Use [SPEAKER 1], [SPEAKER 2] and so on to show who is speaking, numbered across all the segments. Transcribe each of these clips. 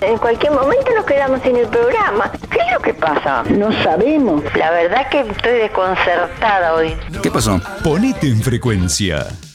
[SPEAKER 1] En cualquier momento nos quedamos sin el programa. ¿Qué es lo que pasa?
[SPEAKER 2] No sabemos.
[SPEAKER 1] La verdad que estoy desconcertada hoy.
[SPEAKER 3] ¿Qué pasó?
[SPEAKER 4] Ponete en frecuencia.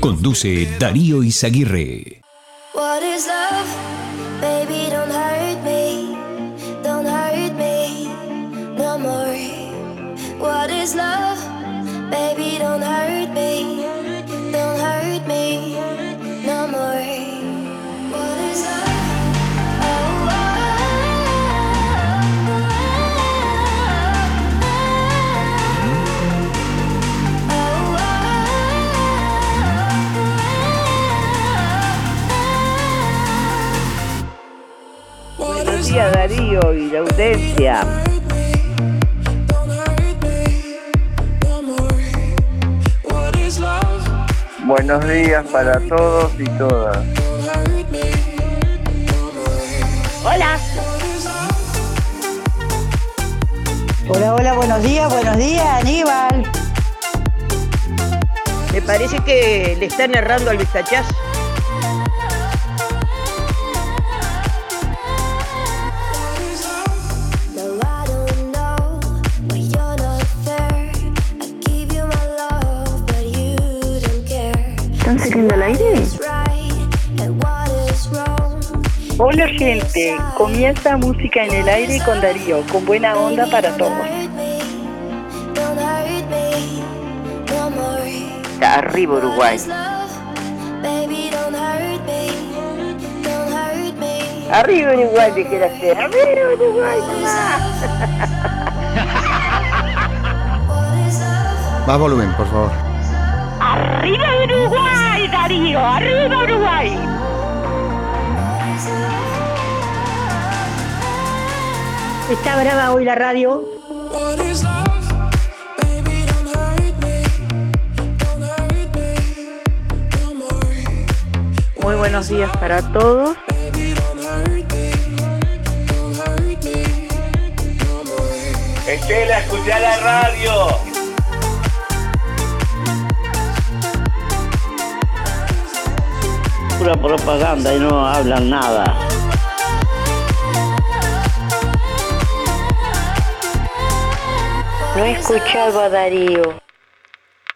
[SPEAKER 4] Conduce Darío Izaguirre.
[SPEAKER 5] Baby, don't hurt me. Don't hurt me no more.
[SPEAKER 2] Buenos días, Darío y la audiencia.
[SPEAKER 6] Buenos días para todos y todas.
[SPEAKER 1] Hola.
[SPEAKER 2] Hola, hola, buenos días, buenos días, Aníbal.
[SPEAKER 7] Me parece que le están errando al vistachazo.
[SPEAKER 2] Hola, gente. Comienza música en el aire con Darío, con buena onda para todos.
[SPEAKER 1] Arriba Uruguay.
[SPEAKER 2] Arriba Uruguay, dijera ser. Arriba Uruguay, mamá.
[SPEAKER 3] Más volumen, por favor.
[SPEAKER 1] ¡Arriba Uruguay,
[SPEAKER 7] Está brava hoy la radio.
[SPEAKER 2] Muy buenos días para todos.
[SPEAKER 6] Estela, escuchá la radio.
[SPEAKER 1] Pura propaganda y no hablan nada. No he escuchado a Darío.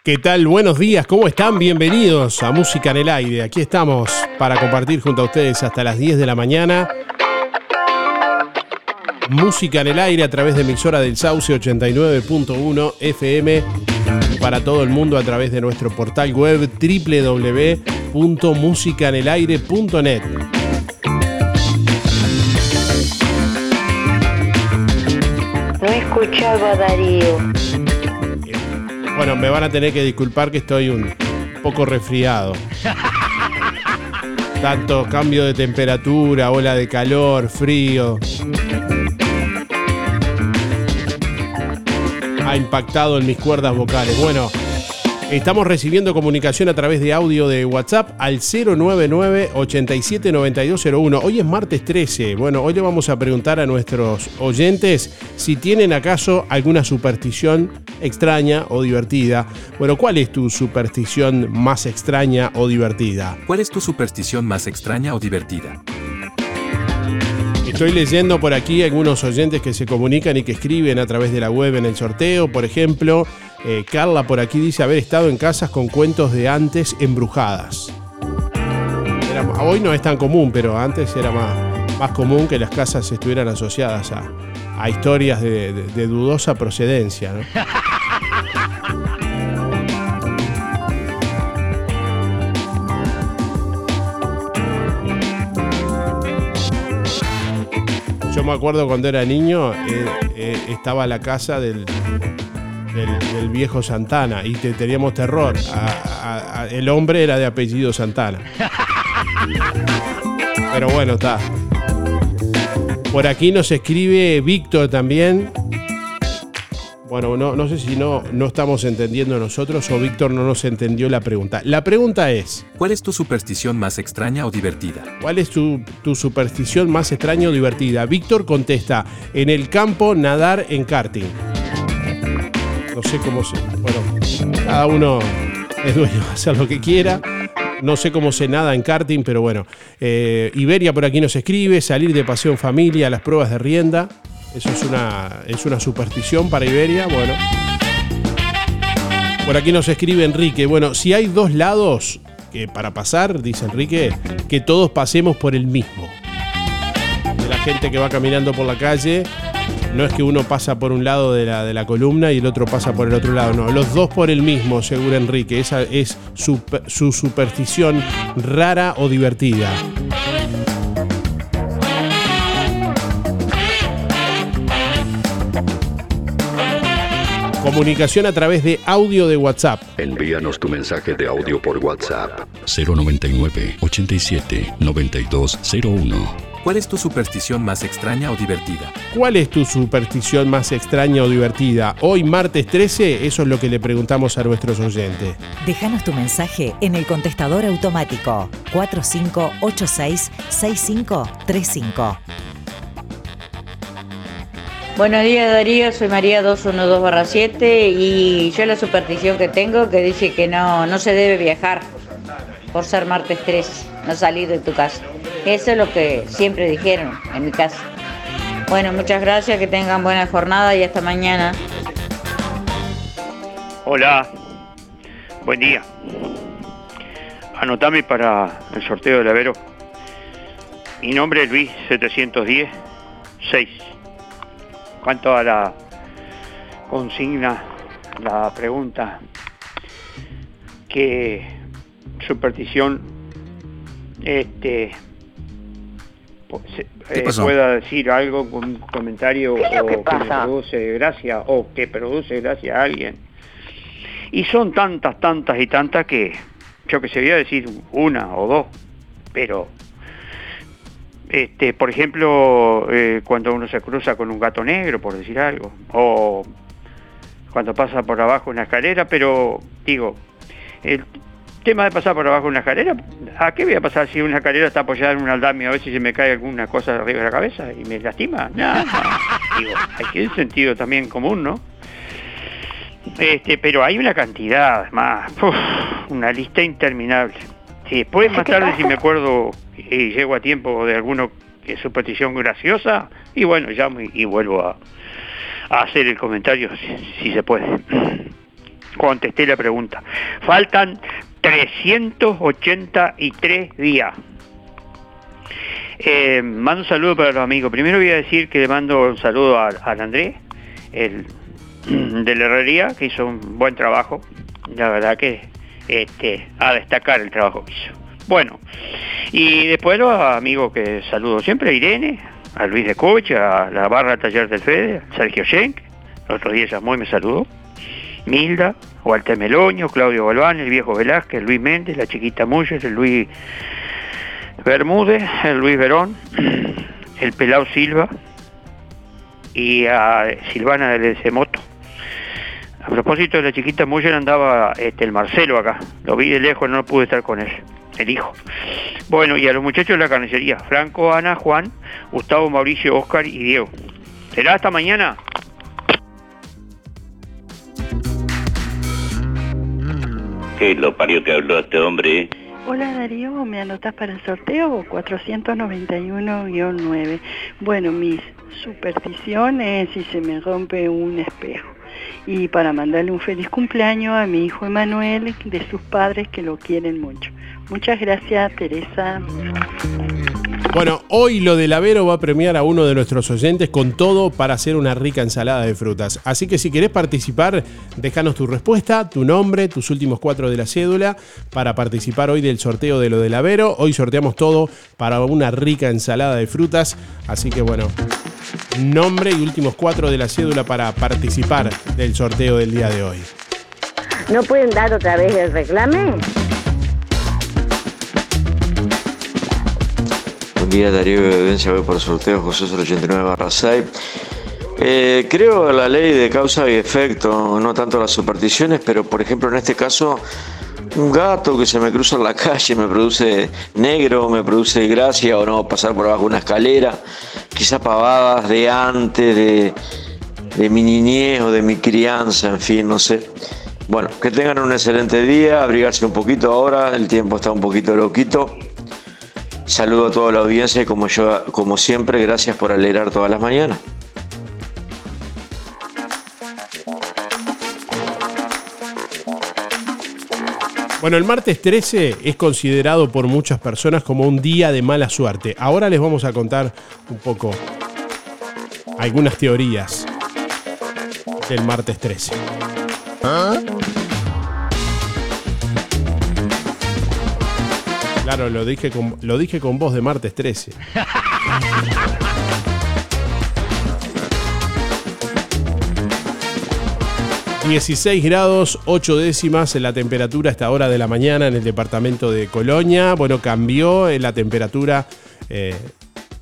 [SPEAKER 8] ¿Qué tal? Buenos días, ¿cómo están? Bienvenidos a Música en el Aire. Aquí estamos para compartir junto a ustedes hasta las 10 de la mañana. Música en el aire a través de emisora del Sauce 89.1 FM para todo el mundo a través de nuestro portal web www.musicanelaire.net.
[SPEAKER 1] No he escuchado a Darío.
[SPEAKER 8] Bueno, me van a tener que disculpar que estoy un poco resfriado. Tanto cambio de temperatura, ola de calor, frío. Ha impactado en mis cuerdas vocales. Bueno, estamos recibiendo comunicación a través de audio de WhatsApp al 099 879201. Hoy es martes 13. Bueno, hoy le vamos a preguntar a nuestros oyentes si tienen acaso alguna superstición extraña o divertida. Bueno, ¿cuál es tu superstición más extraña o divertida?
[SPEAKER 9] ¿Cuál es tu superstición más extraña o divertida?
[SPEAKER 8] Estoy leyendo por aquí algunos oyentes que se comunican y que escriben a través de la web en el sorteo. Por ejemplo, eh, Carla por aquí dice haber estado en casas con cuentos de antes embrujadas. Hoy no es tan común, pero antes era más, más común que las casas estuvieran asociadas a, a historias de, dudosa procedencia. Yo me acuerdo cuando era niño, eh, eh, estaba la casa del, del, del viejo Santana y te, teníamos terror. A- a- a- el hombre era de apellido Santana. Pero bueno, está. Por aquí nos escribe Víctor también. Bueno, no, no sé si no, no estamos entendiendo nosotros o Víctor no nos entendió la pregunta. La pregunta es,
[SPEAKER 9] ¿Cuál es tu superstición más extraña o divertida?
[SPEAKER 8] ¿cuál es tu, tu superstición más extraña o divertida? Víctor contesta, en el campo nadar en karting. No sé cómo se... Bueno, cada uno es dueño de hacer lo que quiera. No sé cómo se nada en karting, pero bueno. Eh, Iberia por aquí nos escribe, salir de paseo en familia, las pruebas de rienda. Eso es una, es una superstición para Iberia, bueno. Por aquí nos escribe Enrique, bueno, si hay dos lados que para pasar, dice Enrique, que todos pasemos por el mismo. La gente que va caminando por la calle, no es que uno pasa por un lado de la, de la columna y el otro pasa por el otro lado, no, los dos por el mismo, según Enrique. Esa es su, su superstición rara o divertida. Comunicación a través de audio de WhatsApp.
[SPEAKER 10] Envíanos tu mensaje de audio por WhatsApp 099 87 9201.
[SPEAKER 9] ¿Cuál es tu superstición más extraña o divertida?
[SPEAKER 8] ¿Cuál es tu superstición más extraña o divertida? Hoy, martes 13, eso es lo que le preguntamos a nuestros oyentes.
[SPEAKER 11] Déjanos tu mensaje en el contestador automático 4586-6535.
[SPEAKER 12] Buenos días Darío, soy María 212-7 y yo la superstición que tengo que dice que no, no se debe viajar por ser martes 13, no salir de tu casa. Eso es lo que siempre dijeron en mi casa. Bueno, muchas gracias, que tengan buena jornada y hasta mañana.
[SPEAKER 13] Hola, buen día. Anotame para el sorteo del Avero. Mi nombre es Luis 710 6. Cuanto a la consigna, la pregunta, ¿qué superstición este po- se-
[SPEAKER 14] ¿Qué
[SPEAKER 13] eh, pueda decir algo con un comentario
[SPEAKER 5] ¿Qué es lo
[SPEAKER 13] o
[SPEAKER 5] que
[SPEAKER 13] que me
[SPEAKER 5] pasa?
[SPEAKER 13] produce gracia o que produce gracia a alguien? Y son tantas, tantas y tantas que yo que sé, voy a decir una o dos, pero este, por ejemplo, eh, cuando uno se cruza con un gato negro, por decir algo, o cuando pasa por abajo una escalera, pero digo, el tema de pasar por abajo una escalera, ¿a qué voy a pasar si una escalera está apoyada en un andamio a ver si se me cae alguna cosa arriba de la cabeza y me lastima? No, no. digo, hay que un sentido también común, ¿no? Este, pero hay una cantidad más, uf, una lista interminable. Si después más tarde si me acuerdo y llego a tiempo de alguno que es superstición graciosa, y bueno, llamo y, y vuelvo a, a hacer el comentario si, si se puede. Contesté la pregunta. Faltan 383 días. Eh, mando un saludo para los amigos. Primero voy a decir que le mando un saludo a- al Andrés, el de la herrería, que hizo un buen trabajo. La verdad que este, a destacar el trabajo que hizo. Bueno, y después los amigos que saludo siempre, a Irene, a Luis de Coche, a la barra Taller del Fede, a Sergio Schenk, el otro día llamó y me saludó, Milda, Walter Meloño, Claudio Galván, el viejo Velázquez, Luis Méndez, la chiquita Muller, el Luis Bermúdez, el Luis Verón, el Pelao Silva y a Silvana del Moto. A propósito de la chiquita Muller andaba este, el Marcelo acá. Lo vi de lejos, no pude estar con él. El hijo. Bueno, y a los muchachos de la carnicería. Franco, Ana, Juan, Gustavo, Mauricio, Oscar y Diego. ¿Será hasta mañana?
[SPEAKER 14] ¿Qué lo parió que habló este hombre?
[SPEAKER 2] Hola Darío, ¿me anotas para el sorteo? 491-9. Bueno, mi superstición es si se me rompe un espejo. Y para mandarle un feliz cumpleaños a mi hijo Emanuel, de sus padres que lo quieren mucho. Muchas gracias, Teresa.
[SPEAKER 8] Bueno, hoy lo del Avero va a premiar a uno de nuestros oyentes con todo para hacer una rica ensalada de frutas. Así que si querés participar, déjanos tu respuesta, tu nombre, tus últimos cuatro de la cédula para participar hoy del sorteo de lo del Avero. Hoy sorteamos todo para una rica ensalada de frutas. Así que bueno, nombre y últimos cuatro de la cédula para participar del sorteo del día de hoy.
[SPEAKER 5] ¿No pueden dar otra vez el reclame?
[SPEAKER 15] Buen día Darío de Evidencia, voy por sorteo José 089 barra 6. Eh, creo la ley de causa y efecto, no tanto las supersticiones, pero por ejemplo en este caso un gato que se me cruza en la calle me produce negro, me produce gracia o no pasar por abajo una escalera, quizás pavadas de antes, de, de mi niñez o de mi crianza, en fin, no sé. Bueno, que tengan un excelente día, abrigarse un poquito ahora, el tiempo está un poquito loquito. Saludo a toda la audiencia y como yo, como siempre, gracias por alegrar todas las mañanas.
[SPEAKER 8] Bueno, el martes 13 es considerado por muchas personas como un día de mala suerte. Ahora les vamos a contar un poco algunas teorías del martes 13. Claro, lo dije con, lo dije con voz de martes 13. ...16 grados 8 décimas en la temperatura a esta hora de la mañana en el departamento de Colonia. Bueno, cambió la temperatura eh,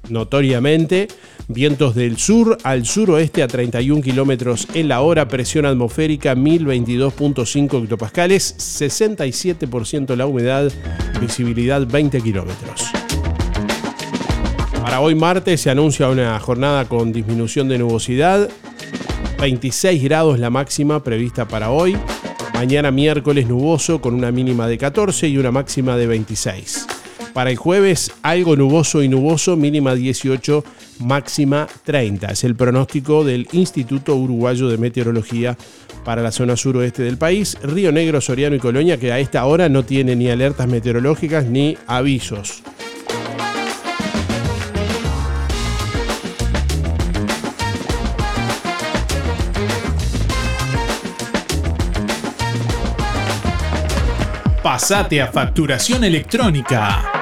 [SPEAKER 8] notoriamente. Vientos del sur al suroeste a 31 kilómetros en la hora, presión atmosférica 1022.5 hectopascales, 67% la humedad, visibilidad 20 kilómetros. Para hoy martes se anuncia una jornada con disminución de nubosidad, 26 grados la máxima prevista para hoy. Mañana miércoles nuboso con una mínima de 14 y una máxima de 26. Para el jueves algo nuboso y nuboso, mínima 18, máxima 30. Es el pronóstico del Instituto Uruguayo de Meteorología para la zona suroeste del país, Río Negro, Soriano y Colonia, que a esta hora no tiene ni alertas meteorológicas ni avisos.
[SPEAKER 16] Pasate a facturación electrónica.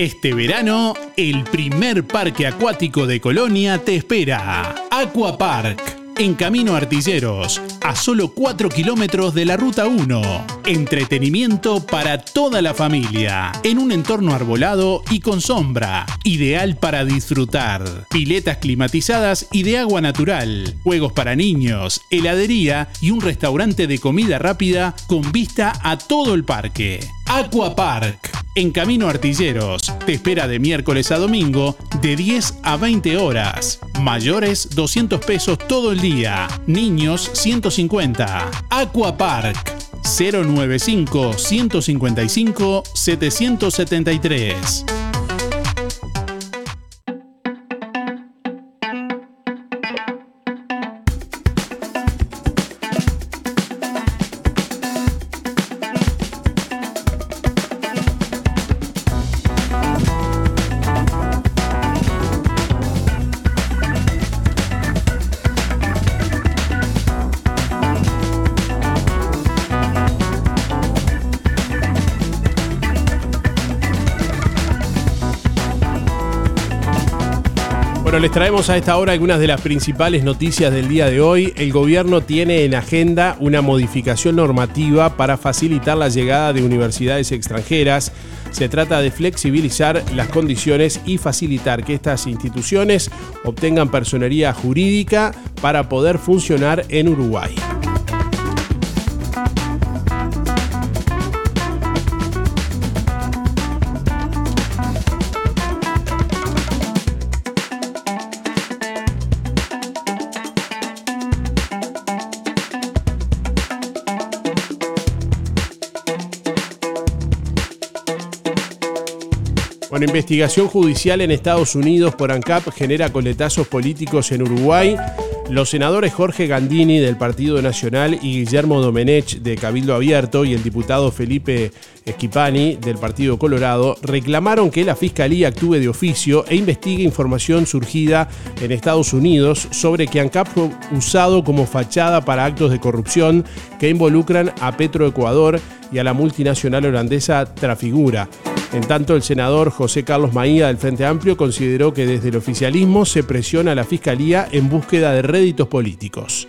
[SPEAKER 16] Este verano, el primer parque acuático de Colonia te espera. Aquapark, en Camino Artilleros, a solo 4 kilómetros de la Ruta 1. Entretenimiento para toda la familia, en un entorno arbolado y con sombra, ideal para disfrutar. Piletas climatizadas y de agua natural, juegos para niños, heladería y un restaurante de comida rápida con vista a todo el parque. Aquapark, en Camino Artilleros. Te espera de miércoles a domingo de 10 a 20 horas. Mayores 200 pesos todo el día. Niños 150. Aquapark 095 155 773.
[SPEAKER 8] Bueno, les traemos a esta hora algunas de las principales noticias del día de hoy. El gobierno tiene en agenda una modificación normativa para facilitar la llegada de universidades extranjeras. Se trata de flexibilizar las condiciones y facilitar que estas instituciones obtengan personería jurídica para poder funcionar en Uruguay. Investigación judicial en Estados Unidos por ANCAP genera coletazos políticos en Uruguay. Los senadores Jorge Gandini del Partido Nacional y Guillermo Domenech de Cabildo Abierto y el diputado Felipe Esquipani del Partido Colorado reclamaron que la Fiscalía actúe de oficio e investigue información surgida en Estados Unidos sobre que ANCAP fue usado como fachada para actos de corrupción que involucran a Petroecuador y a la multinacional holandesa Trafigura. En tanto, el senador José Carlos Maía del Frente Amplio consideró que desde el oficialismo se presiona a la Fiscalía en búsqueda de réditos políticos.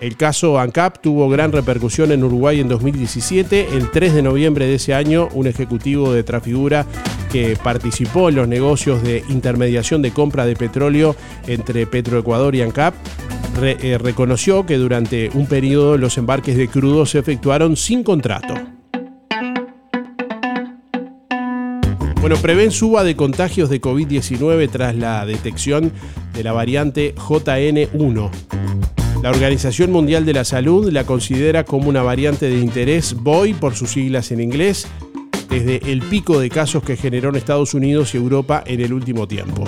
[SPEAKER 8] El caso ANCAP tuvo gran repercusión en Uruguay en 2017. El 3 de noviembre de ese año, un ejecutivo de Trafigura que participó en los negocios de intermediación de compra de petróleo entre Petroecuador y ANCAP eh, reconoció que durante un periodo los embarques de crudo se efectuaron sin contrato. Bueno, prevén suba de contagios de COVID-19 tras la detección de la variante JN1. La Organización Mundial de la Salud la considera como una variante de interés BOI por sus siglas en inglés, desde el pico de casos que generó en Estados Unidos y Europa en el último tiempo.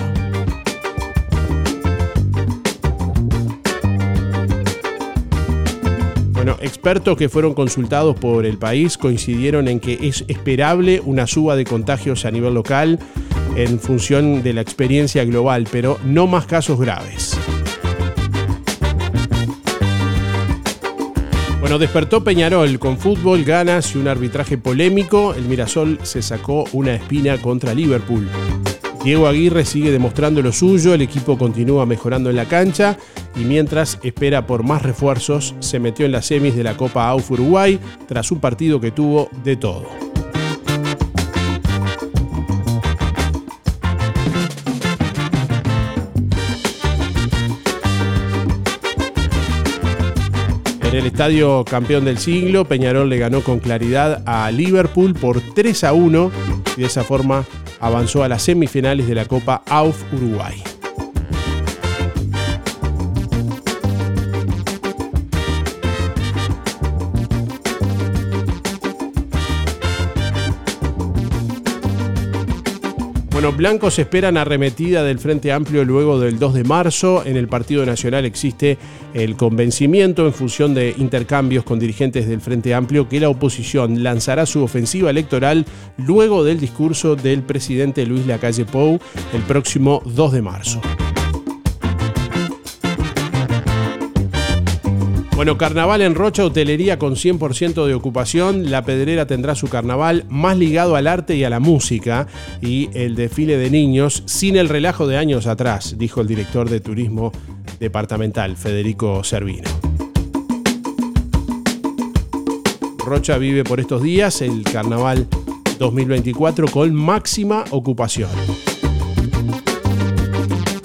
[SPEAKER 8] Expertos que fueron consultados por el país coincidieron en que es esperable una suba de contagios a nivel local en función de la experiencia global, pero no más casos graves. Bueno, despertó Peñarol con fútbol, ganas y un arbitraje polémico. El Mirasol se sacó una espina contra Liverpool. Diego Aguirre sigue demostrando lo suyo, el equipo continúa mejorando en la cancha y mientras espera por más refuerzos, se metió en las semis de la Copa AUF Uruguay tras un partido que tuvo de todo. En el estadio campeón del siglo, Peñarol le ganó con claridad a Liverpool por 3 a 1 y de esa forma avanzó a las semifinales de la Copa AUF Uruguay. Bueno, blancos esperan arremetida del Frente Amplio luego del 2 de marzo. En el Partido Nacional existe el convencimiento en función de intercambios con dirigentes del Frente Amplio que la oposición lanzará su ofensiva electoral luego del discurso del presidente Luis Lacalle Pou el próximo 2 de marzo. Bueno, carnaval en Rocha, hotelería con 100% de ocupación. La Pedrera tendrá su carnaval más ligado al arte y a la música y el desfile de niños sin el relajo de años atrás, dijo el director de turismo departamental, Federico Servino. Rocha vive por estos días el carnaval 2024 con máxima ocupación.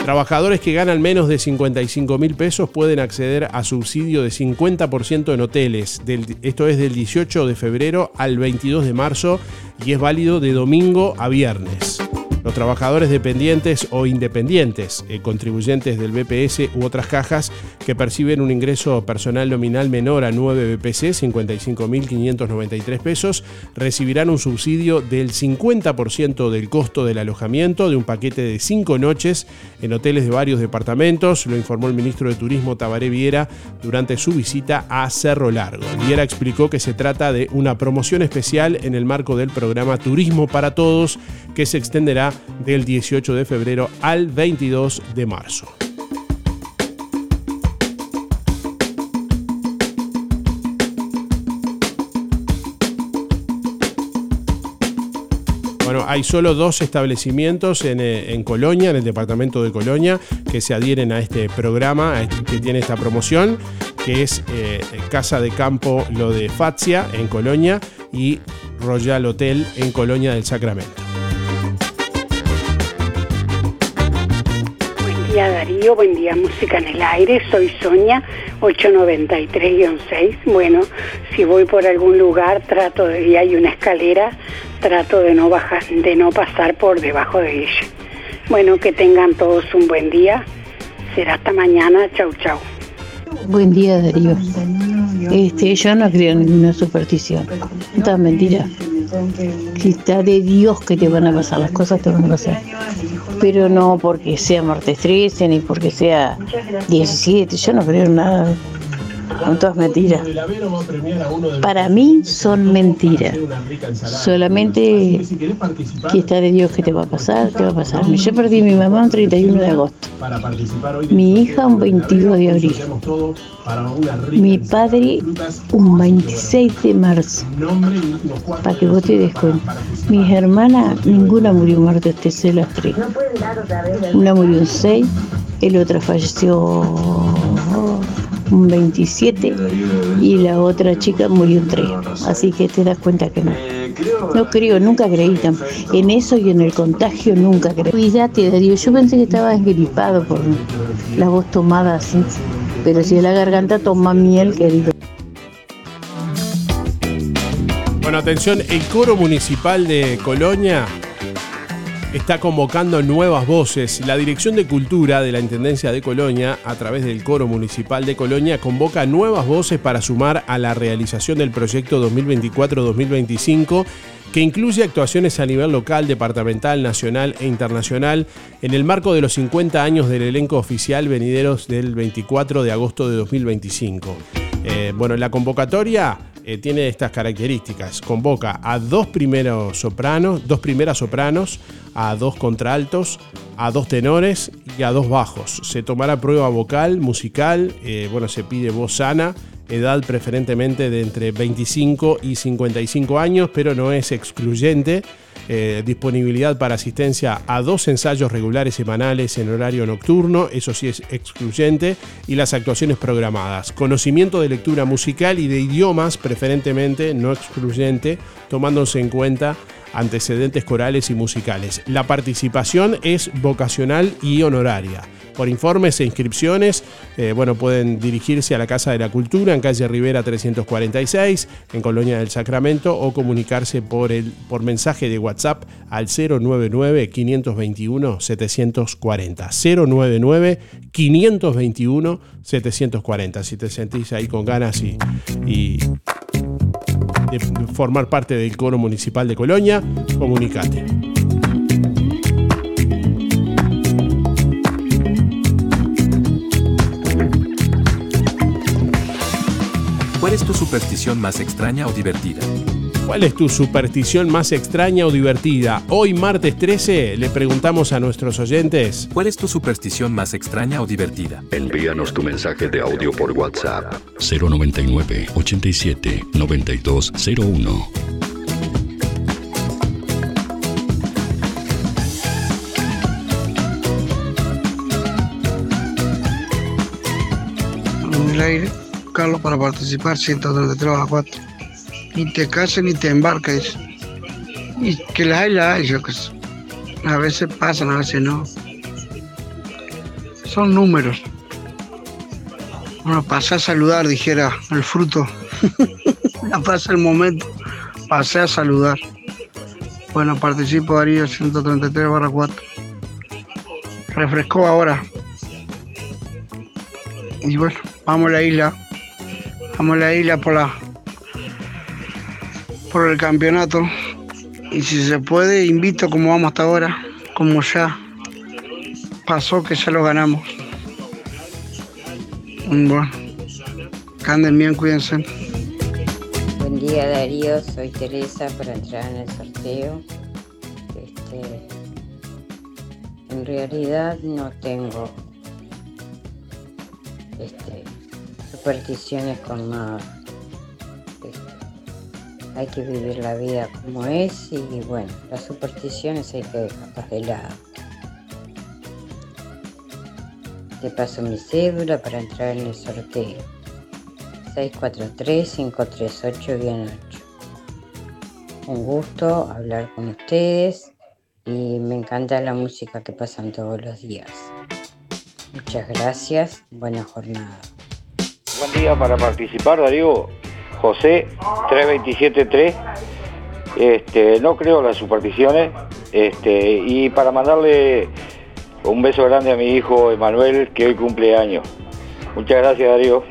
[SPEAKER 8] Trabajadores que ganan menos de 55 mil pesos pueden acceder a subsidio de 50% en hoteles. esto es del 18 de febrero al 22 de marzo y es válido de domingo a viernes. Los trabajadores dependientes o independientes, eh, contribuyentes del BPS u otras cajas que perciben un ingreso personal nominal menor a 9 BPC, 55.593 pesos, recibirán un subsidio del 50% del costo del alojamiento de un paquete de 5 noches en hoteles de varios departamentos, lo informó el ministro de Turismo Tabaré Viera durante su visita a Cerro Largo. Viera explicó que se trata de una promoción especial en el marco del programa Turismo para Todos que se extenderá del 18 de febrero al 22 de marzo. Bueno, hay solo dos establecimientos eh, en, Colonia, en el departamento de Colonia, que se adhieren a este programa, este, que tiene esta promoción, que es eh, Casa de Campo Lo de Fazia en Colonia y Royal Hotel en Colonia del Sacramento.
[SPEAKER 17] Día Darío, buen día Música en el Aire, soy Sonia 893-6. Bueno, si voy por algún lugar, trato de, y hay una escalera, trato de no bajar, de no pasar por debajo de ella. Bueno, que tengan todos un buen día. Será hasta mañana. Chau, chau.
[SPEAKER 18] Buen día Darío. Este, yo no creo en ninguna superstición. Esta mentira. Está de Dios que te van a pasar, las cosas te van a pasar. Pero no porque sea martes 13 ni porque sea 17, yo no creo en nada. Son todas mentiras. Para mí son mentiras. Solamente que está de Dios que te va a pasar, te va a pasar. Yo perdí a mi mamá un 31 de agosto. Mi hija un 22 de abril. Mi padre un 26 de marzo. Para que vos te des cuenta. Mis hermanas, ninguna murió muerta este las tres. Una murió un 6, el otro falleció un 27 y la otra chica murió un 3. Así que te das cuenta que no. No creo, nunca creí en eso y en el contagio nunca creí. Cuídate, Darío. Yo pensé que estabas gripado por la voz tomada así. Pero si es la garganta, toma miel, querido.
[SPEAKER 8] Bueno, atención, el coro municipal de Colonia está convocando nuevas voces. La Dirección de Cultura de la Intendencia de Colonia, a través del coro municipal de Colonia, convoca nuevas voces para sumar a la realización del proyecto 2024-2025 que incluye actuaciones a nivel local, departamental, nacional e internacional en el marco de los 50 años del elenco oficial venideros del 24 de agosto de 2025. Eh, bueno, la convocatoria eh, tiene estas características. Convoca a dos primeros sopranos, dos primeras sopranos, a dos contraltos, a dos tenores y a dos bajos. Se tomará prueba vocal, musical, eh, bueno, se pide voz sana, edad preferentemente de entre 25 y 55 años, pero no es excluyente. Eh, disponibilidad para asistencia a dos ensayos regulares semanales en horario nocturno, eso sí es excluyente, y las actuaciones programadas. Conocimiento de lectura musical y de idiomas, preferentemente no excluyente, tomándose en cuenta antecedentes corales y musicales. La participación es vocacional y honoraria. Por informes e inscripciones, eh, bueno, pueden dirigirse a la Casa de la Cultura en calle Rivera 346, en Colonia del Sacramento, o comunicarse por, el, por mensaje de WhatsApp al 099-521-740. 099-521-740. Si te sentís ahí con ganas y, y de formar parte del coro municipal de Colonia, comunicate.
[SPEAKER 9] ¿Cuál es tu superstición más extraña o divertida?
[SPEAKER 8] ¿Cuál es tu superstición más extraña o divertida? Hoy, martes 13, le preguntamos a nuestros oyentes.
[SPEAKER 9] ¿Cuál es tu superstición más extraña o divertida?
[SPEAKER 10] Envíanos tu mensaje de audio por WhatsApp 099 87 9201.
[SPEAKER 19] en el aire, Carlos, para participar 133 a 4. Ni te cases ni te embarques. Y que las hay, yo que. A veces pasan, a veces no. Son números. Bueno, pasé a saludar, dijera el fruto. ya pasa el momento. Pasé a saludar. Bueno, participo Darío 133 barra 4. Refrescó ahora. Y bueno, vamos a la isla. Vamos a la isla por la por el campeonato. Y si se puede, invito como vamos hasta ahora, como ya pasó que ya lo ganamos. Bueno, anden bien, cuídense.
[SPEAKER 20] Buen día Darío, soy Teresa para entrar en el sorteo. Este, en realidad no tengo este, supersticiones con nada. Hay que vivir la vida como es y bueno, las supersticiones hay que dejarlas de lado. Te paso mi cédula para entrar en el sorteo. 643-538-8. Un gusto hablar con ustedes y me encanta la música que pasan todos los días. Muchas gracias, buena jornada.
[SPEAKER 6] Buen día para participar, Darío. José 3273. Este, no creo las supersticiones. Este, y para mandarle un beso grande a mi hijo Emanuel, que hoy cumple años. Muchas gracias, Darío.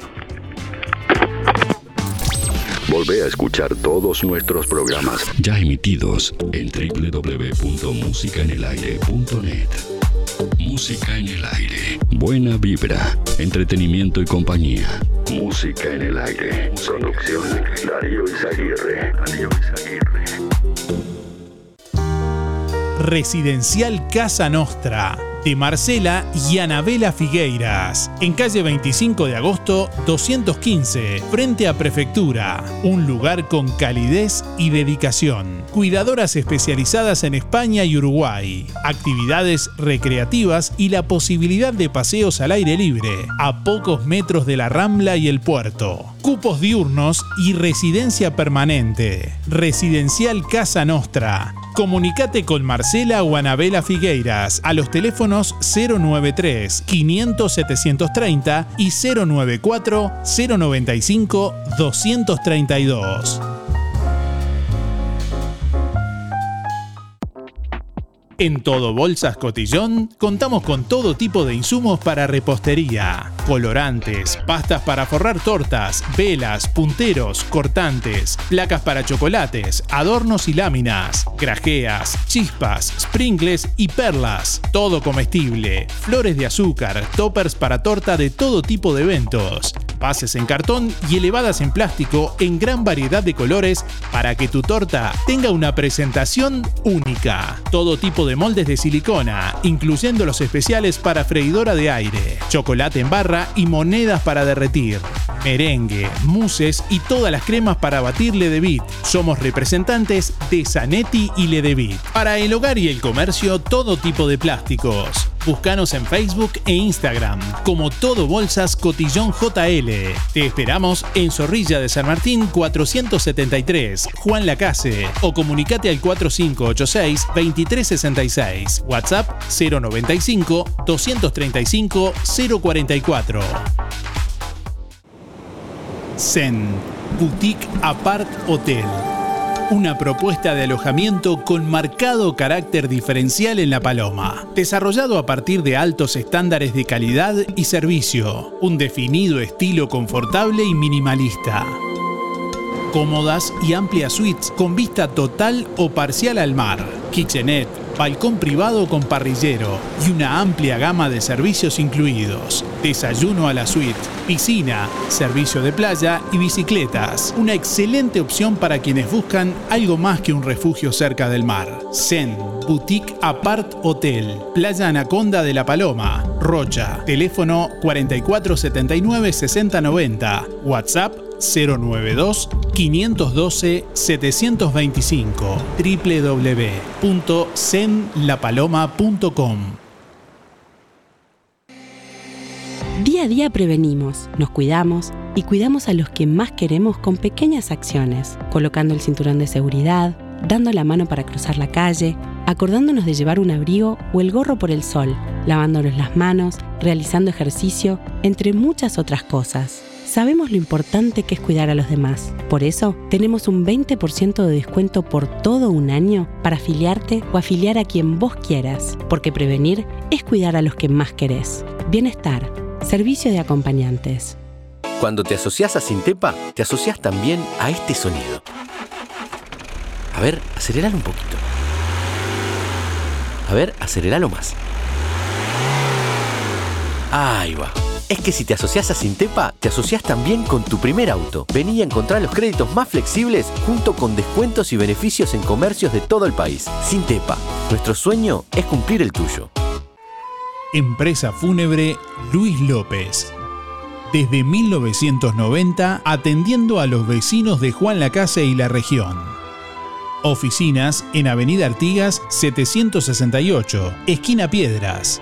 [SPEAKER 10] Volvé a escuchar todos nuestros programas ya emitidos en www.musicaenelaire.net. Música en el aire. Buena vibra, entretenimiento y compañía. Música en el aire. Producción Darío Izaguirre. Darío Izaguirre.
[SPEAKER 16] Residencial Casa Nostra de Marcela y Anabela Figueiras, en calle 25 de agosto 215, frente a Prefectura, un lugar con calidez y dedicación. Cuidadoras especializadas en España y Uruguay, actividades recreativas y la posibilidad de paseos al aire libre, a pocos metros de la Rambla y el puerto. Cupos diurnos y residencia permanente. Residencial Casa Nostra. Comunicate con Marcela o Anabela Figueiras a los teléfonos 093 500 730 y 094 095 232. En Todo Bolsas Cotillón contamos con todo tipo de insumos para repostería, colorantes, pastas para forrar tortas, velas, punteros, cortantes, placas para chocolates, adornos y láminas, grajeas, chispas, sprinkles y perlas, todo comestible, flores de azúcar, toppers para torta de todo tipo de eventos, bases en cartón y elevadas en plástico en gran variedad de colores para que tu torta tenga una presentación única. Todo tipo de moldes de silicona, incluyendo los especiales para freidora de aire, chocolate en barra y monedas para derretir, merengue, muses y todas las cremas para batir Ledevit. Somos representantes de Zanetti y Ledevit. Para el hogar y el comercio, todo tipo de plásticos. Búscanos en Facebook e Instagram como Todo Bolsas Cotillón JL. Te esperamos en Zorrilla de San Martín 473, Juan Lacase, o comunicate al 4586-2366, WhatsApp 095 235 044. Zen, Boutique Apart Hotel. Una propuesta de alojamiento con marcado carácter diferencial en La Paloma, desarrollado a partir de altos estándares de calidad y servicio, un definido estilo confortable y minimalista. Cómodas y amplias suites con vista total o parcial al mar, kitchenette, balcón privado con parrillero y una amplia gama de servicios incluidos. Desayuno a la suite, piscina, servicio de playa y bicicletas. Una excelente opción para quienes buscan algo más que un refugio cerca del mar. Zen, Boutique Apart Hotel, Playa Anaconda de la Paloma, Rocha. Teléfono 4479-6090. WhatsApp 092 512 725 www.zenlapaloma.com
[SPEAKER 21] Día a día prevenimos, nos cuidamos y cuidamos a los que más queremos con pequeñas acciones, colocando el cinturón de seguridad, dando la mano para cruzar la calle, acordándonos de llevar un abrigo o el gorro por el sol, lavándonos las manos, realizando ejercicio, entre muchas otras cosas. Sabemos lo importante que es cuidar a los demás. Por eso, tenemos un 20% de descuento por todo un año para afiliarte o afiliar a quien vos quieras, porque prevenir es cuidar a los que más querés. Bienestar, servicio de acompañantes.
[SPEAKER 22] Cuando te asocias a Sintepa, te asocias también a este sonido. A ver, aceleralo un poquito. A ver, aceleralo más. Ahí va. Es que si te asocias a Sintepa, te asocias también con tu primer auto. Vení a encontrar los créditos más flexibles junto con descuentos y beneficios en comercios de todo el país. Sintepa, nuestro sueño es cumplir el tuyo.
[SPEAKER 16] Empresa Fúnebre Luis López. Desde 1990 atendiendo a los vecinos de Juan Lacase y la región. Oficinas en Avenida Artigas 768, esquina Piedras.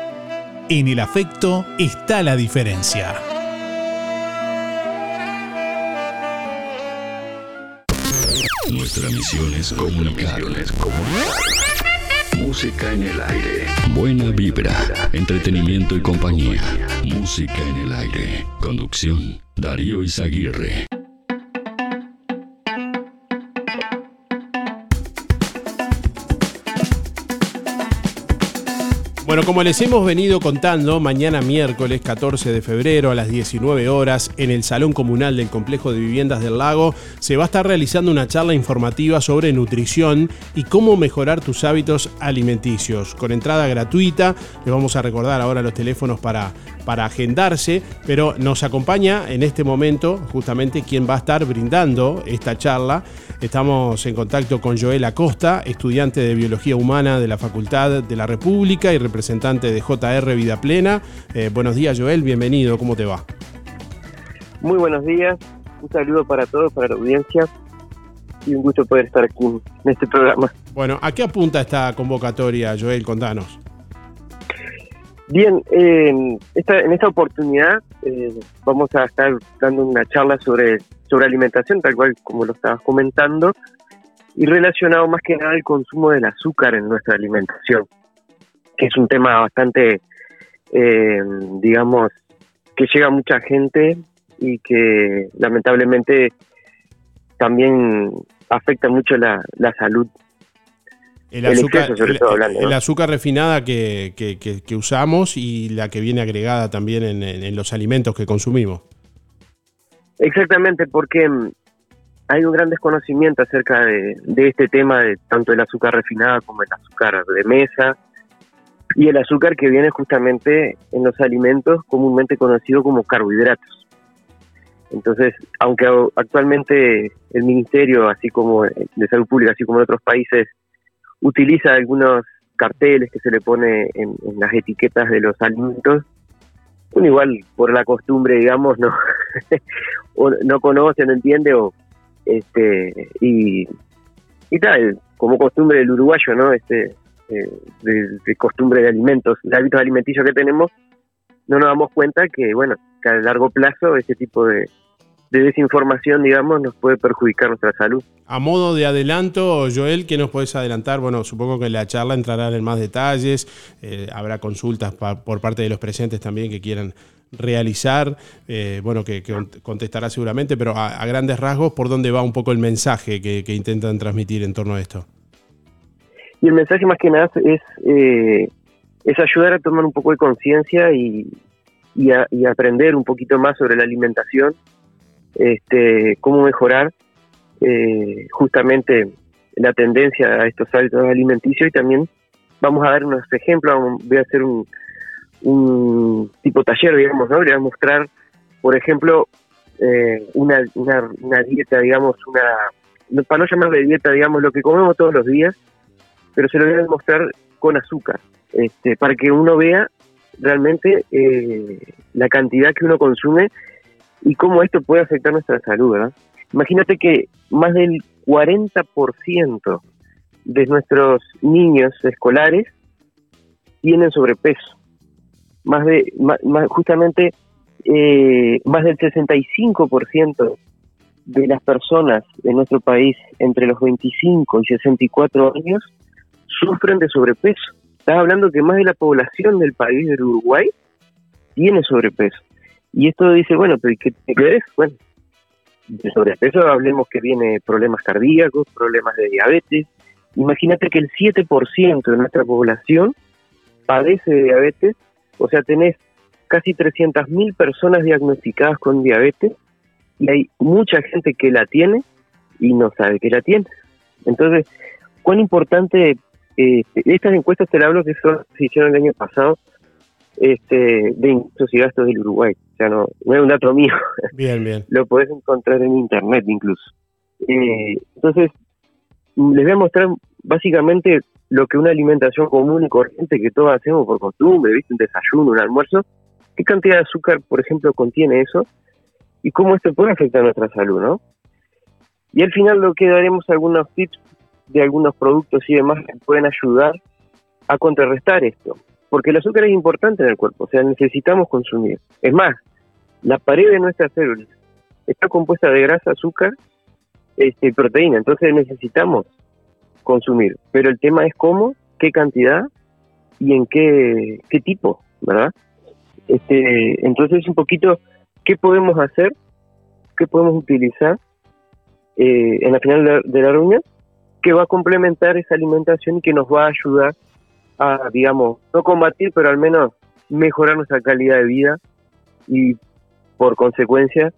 [SPEAKER 16] en el afecto está la diferencia.
[SPEAKER 10] Nuestra misión es comunicar. Música en el aire. Buena vibra, entretenimiento y compañía. Música en el aire. Conducción, Darío Izaguirre.
[SPEAKER 8] Bueno, como les hemos venido contando, mañana miércoles 14 de febrero a las 19 horas en el Salón Comunal del Complejo de Viviendas del Lago se va a estar realizando una charla informativa sobre nutrición y cómo mejorar tus hábitos alimenticios. Con entrada gratuita, les vamos a recordar ahora los teléfonos para, para agendarse, pero nos acompaña en este momento justamente quien va a estar brindando esta charla. Estamos en contacto con Joel Acosta, estudiante de Biología Humana de la Facultad de la República y representante de JR Vida Plena. Eh, buenos días Joel, bienvenido, ¿cómo te va?
[SPEAKER 23] Muy buenos días, un saludo para todos, para la audiencia y un gusto poder estar aquí en este programa.
[SPEAKER 8] Bueno, ¿a qué apunta esta convocatoria, Joel? Contanos.
[SPEAKER 23] Bien, eh, esta, en esta oportunidad eh, vamos a estar dando una charla sobre, sobre alimentación, tal cual como lo estabas comentando, y relacionado más que nada al consumo del azúcar en nuestra alimentación, que es un tema bastante, eh, digamos, que llega a mucha gente y que lamentablemente también afecta mucho la, la salud
[SPEAKER 8] el azúcar, el, azúcar refinada que, que, usamos y la que viene agregada también en, los alimentos que consumimos.
[SPEAKER 23] Exactamente, porque mm, hay un gran desconocimiento acerca de, este tema de tanto el azúcar refinada como el azúcar de mesa y el azúcar que viene justamente en los alimentos comúnmente conocido como carbohidratos. Entonces, aunque actualmente el Ministerio, así como de Salud Pública, así como en otros países, utiliza algunos carteles que se le pone en, las etiquetas de los alimentos. Bueno, igual por la costumbre, digamos, no, no conoce, no entiende, o este, y, y tal, como costumbre del uruguayo, ¿no? Este, eh, de, costumbre de alimentos, de hábitos alimenticios que tenemos, no nos damos cuenta que, bueno, que a largo plazo ese tipo de, de desinformación, digamos, nos puede perjudicar nuestra salud.
[SPEAKER 8] A modo de adelanto, Joel, ¿qué nos puedes adelantar? Bueno, supongo que la charla entrarán en más detalles, eh, habrá consultas por parte de los presentes también que quieran realizar, eh, bueno, que, contestará seguramente, pero a, grandes rasgos, ¿por dónde va un poco el mensaje que, intentan transmitir en torno a esto?
[SPEAKER 23] Y el mensaje más que nada es, eh, es ayudar a tomar un poco de conciencia y, y aprender un poquito más sobre la alimentación este, cómo mejorar eh, justamente la tendencia a estos hábitos alimenticios y también vamos a dar unos ejemplos, voy a hacer un, un tipo taller, digamos, ¿no? voy a mostrar, por ejemplo, eh, una, una, una, dieta, digamos, una, para no llamarle dieta, digamos, lo que comemos todos los días, pero se lo voy a mostrar con azúcar, este, para que uno vea realmente eh, la cantidad que uno consume y cómo esto puede afectar nuestra salud. Imagínate que más del 40% de nuestros niños escolares tienen sobrepeso. Más de, justamente, eh, más del 65% de las personas en nuestro país entre los 25 y 64 años sufren de sobrepeso. Estás hablando que más de la población del país del Uruguay tiene sobrepeso. Y esto dice, bueno, pero ¿qué, qué es? Bueno, de sobrepeso hablemos que viene problemas cardíacos, problemas de diabetes. Imagínate que el 7% de nuestra población padece de diabetes, o sea, tenés casi 300.000 personas diagnosticadas con diabetes y hay mucha gente que la tiene y no sabe que la tiene. Entonces, cuán importante, eh, estas encuestas te la hablo que son, se hicieron el año pasado, este, de ingresos y gastos del Uruguay. Sea, no, no es un dato mío.
[SPEAKER 8] Bien, bien.
[SPEAKER 23] Lo podés encontrar en internet incluso. Eh, entonces, les voy a mostrar básicamente lo que una alimentación común y corriente que todos hacemos por costumbre, ¿viste? Un desayuno, un almuerzo, qué cantidad de azúcar, por ejemplo, contiene eso y cómo esto puede afectar nuestra salud, ¿no? Y al final lo que daremos algunos tips de algunos productos y demás que pueden ayudar a contrarrestar esto porque el azúcar es importante en el cuerpo, o sea, necesitamos consumir. Es más, la pared de nuestras células está compuesta de grasa, azúcar, este, proteína. Entonces necesitamos consumir. Pero el tema es cómo, qué cantidad y en qué, qué tipo, ¿verdad? Este, entonces un poquito qué podemos hacer, qué podemos utilizar eh, en la final de, de la reunión que va a complementar esa alimentación y que nos va a ayudar a, digamos, no combatir, pero al menos mejorar nuestra calidad de vida y por consecuencia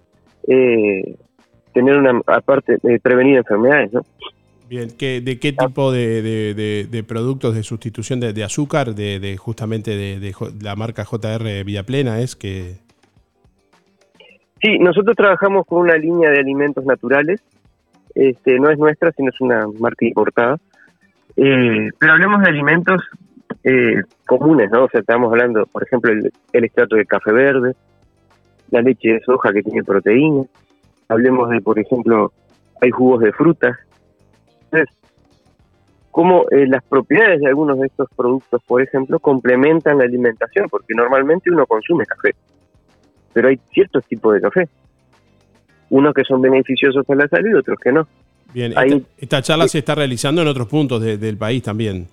[SPEAKER 23] eh, tener una, aparte, de prevenir enfermedades, ¿no?
[SPEAKER 8] Bien, ¿qué, ¿de qué tipo de, de- de productos de sustitución de, azúcar, de, de justamente de, la marca JR Villa Plena es que...
[SPEAKER 23] Sí, nosotros trabajamos con una línea de alimentos naturales, este, no es nuestra, sino es una marca importada, Eh, pero hablemos de alimentos eh, comunes, ¿no? O sea, estamos hablando, por ejemplo, el, el extracto de café verde, la leche de soja que tiene proteína, hablemos de, por ejemplo, hay jugos de frutas. Entonces, cómo eh, las propiedades de algunos de estos productos, por ejemplo, complementan la alimentación, porque normalmente uno consume café, pero hay ciertos tipos de café. Unos que son beneficiosos para la salud y otros que no.
[SPEAKER 8] Bien, esta, esta charla se está realizando en otros puntos de- del país también.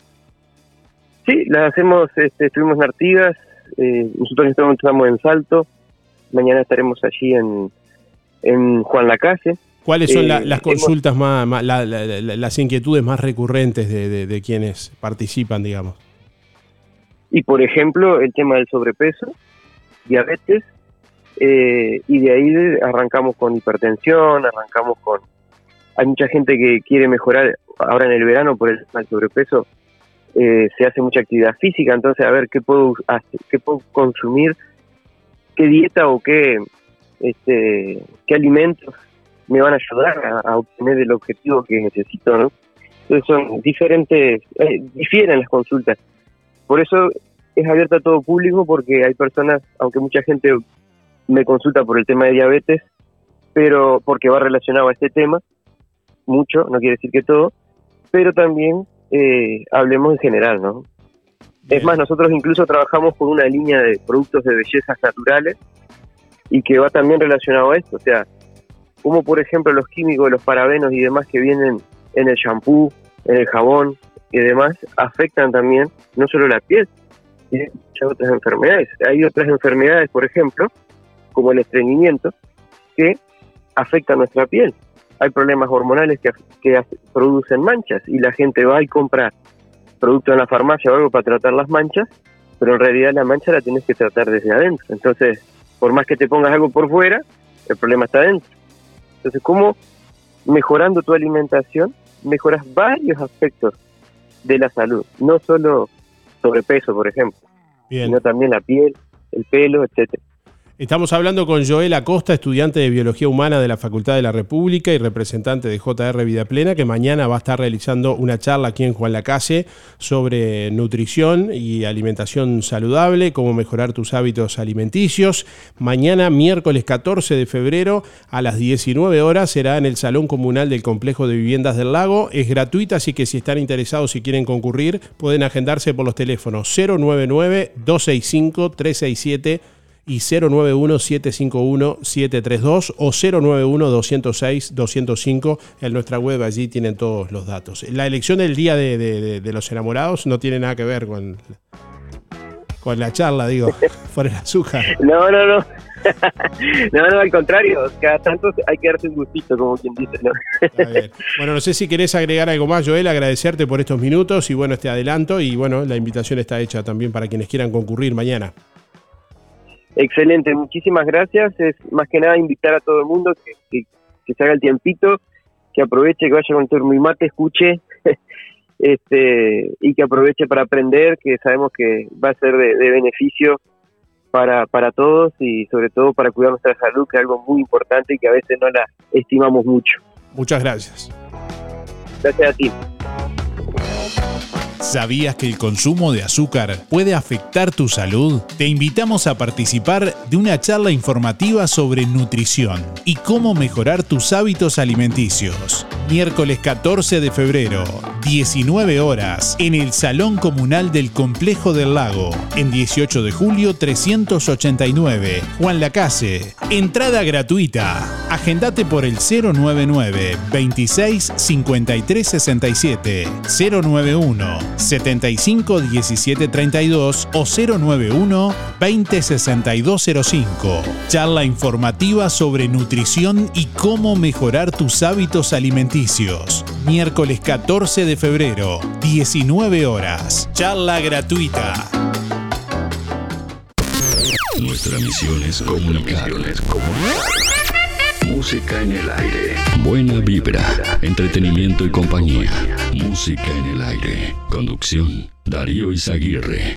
[SPEAKER 23] Sí, las hacemos, este, estuvimos en Artigas, eh, nosotros estamos en Salto, mañana estaremos allí en, en Juan Lacase.
[SPEAKER 8] ¿Cuáles son
[SPEAKER 23] Eh,
[SPEAKER 8] la- las
[SPEAKER 23] hemos-
[SPEAKER 8] consultas más, más- la- la- la- las inquietudes más recurrentes de, de- de quienes participan, digamos?
[SPEAKER 23] Y por ejemplo, el tema del sobrepeso, diabetes, eh, y de ahí arrancamos con hipertensión, arrancamos con... Hay mucha gente que quiere mejorar ahora en el verano por el sobrepeso, eh, se hace mucha actividad física, entonces a ver qué puedo, hacer, qué puedo consumir, qué dieta o qué, este, qué alimentos me van a ayudar a, obtener el objetivo que necesito, ¿no? Entonces son diferentes, eh, difieren las consultas. Por eso es abierta a todo público porque hay personas, aunque mucha gente me consulta por el tema de diabetes, pero porque va relacionado a este tema, mucho, no quiere decir que todo, pero también eh, hablemos en general, ¿no? Es más, nosotros incluso trabajamos con una línea de productos de bellezas naturales y que va también relacionado a esto, o sea, como por ejemplo los químicos, los parabenos y demás que vienen en el shampoo, en el jabón y demás, afectan también no solo la piel, sino muchas otras enfermedades. Hay otras enfermedades, por ejemplo, como el estreñimiento, que afectan nuestra piel. Hay problemas hormonales que, que producen manchas y la gente va y compra producto en la farmacia o algo para tratar las manchas, pero en realidad la mancha la tienes que tratar desde adentro. Entonces, por más que te pongas algo por fuera, el problema está adentro. Entonces, ¿cómo mejorando tu alimentación mejoras varios aspectos de la salud? No solo sobrepeso, por ejemplo,
[SPEAKER 8] Bien.
[SPEAKER 23] sino también la piel, el pelo, etcétera.
[SPEAKER 8] Estamos hablando con Joel Acosta, estudiante de Biología Humana de la Facultad de la República y representante de JR Vida Plena, que mañana va a estar realizando una charla aquí en Juan Lacase sobre nutrición y alimentación saludable, cómo mejorar tus hábitos alimenticios. Mañana, miércoles 14 de febrero, a las 19 horas, será en el Salón Comunal del Complejo de Viviendas del Lago. Es gratuita, así que si están interesados y quieren concurrir, pueden agendarse por los teléfonos 099-265-367 y 091-751-732 o 091-206-205. En nuestra web allí tienen todos los datos. La elección del día de, de- de- de los enamorados no tiene nada que ver con, con la charla, digo, por el azúcar.
[SPEAKER 23] No, no, no. no, no, al contrario, cada tanto hay que darse un gustito, como quien dice, ¿no?
[SPEAKER 8] Bueno, no sé si querés agregar algo más, Joel, agradecerte por estos minutos y bueno, este adelanto y bueno, la invitación está hecha también para quienes quieran concurrir mañana.
[SPEAKER 23] Excelente, muchísimas gracias. Es más que nada invitar a todo el mundo que, que- que se haga el tiempito, que aproveche, que vaya con el mate, escuche este y que aproveche para aprender, que sabemos que va a ser de, de beneficio para, para todos y sobre todo para cuidar nuestra salud, que es algo muy importante y que a veces no la estimamos mucho.
[SPEAKER 8] Muchas gracias.
[SPEAKER 23] Gracias a ti.
[SPEAKER 16] ¿Sabías que el consumo de azúcar puede afectar tu salud? Te invitamos a participar de una charla informativa sobre nutrición y cómo mejorar tus hábitos alimenticios. Miércoles 14 de febrero, 19 horas, en el Salón Comunal del Complejo del Lago, en 18 de julio 389, Juan Lacase. Entrada gratuita. Agendate por el 099 26 53 67, 091 75 17 32 o 091 20 62 05. Charla informativa sobre nutrición y cómo mejorar tus hábitos alimenticios. Miércoles 14 de febrero, 19 horas. Charla gratuita.
[SPEAKER 10] Nuestra misión es comunicar. Música en el aire. Buena vibra, entretenimiento y compañía. Música en el aire. Conducción, Darío Izaguirre.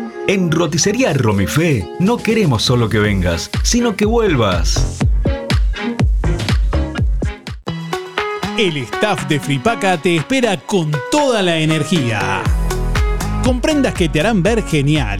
[SPEAKER 4] En Roticería Romifé no queremos solo que vengas, sino que vuelvas.
[SPEAKER 16] El staff de Fripaca te espera con toda la energía. Con prendas que te harán ver genial,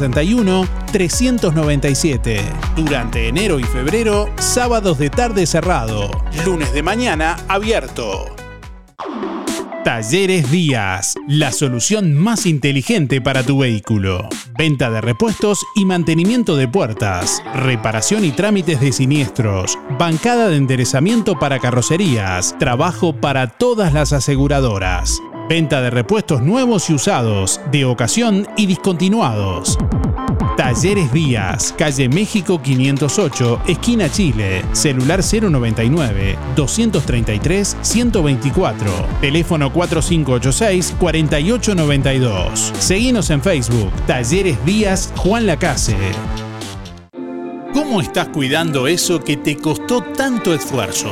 [SPEAKER 16] 397. Durante enero y febrero, sábados de tarde cerrado, lunes de mañana abierto. Talleres Díaz, la solución más inteligente para tu vehículo. Venta de repuestos y mantenimiento de puertas, reparación y trámites de siniestros, bancada de enderezamiento para carrocerías, trabajo para todas las aseguradoras. Venta de repuestos nuevos y usados, de ocasión y discontinuados. Talleres Díaz, calle México 508, esquina Chile, celular 099 233 124, teléfono 4586 4892. Seguinos en Facebook, Talleres Díaz Juan Lacase. ¿Cómo estás cuidando eso que te costó tanto esfuerzo?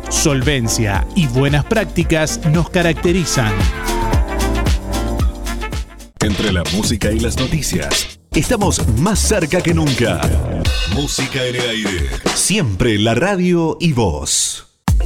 [SPEAKER 16] Solvencia y buenas prácticas nos caracterizan.
[SPEAKER 24] Entre la música y las noticias, estamos más cerca que nunca. Música en el aire. Siempre la radio y voz.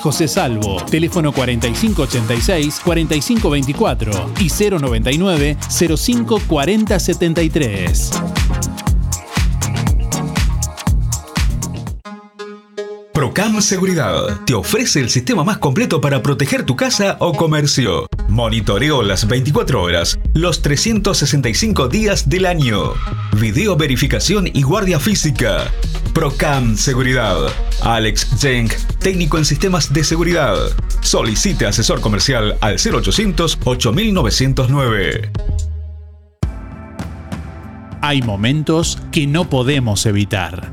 [SPEAKER 16] José Salvo. Teléfono 4586-4524 y 099 05 40 73.
[SPEAKER 4] Procam Seguridad te ofrece el sistema más completo para proteger tu casa o comercio. Monitoreo las 24 horas, los 365 días del año. Video verificación y guardia física. Procam Seguridad. Alex Zeng, técnico en sistemas de seguridad. Solicite asesor comercial al 0800 8909.
[SPEAKER 16] Hay momentos que no podemos evitar,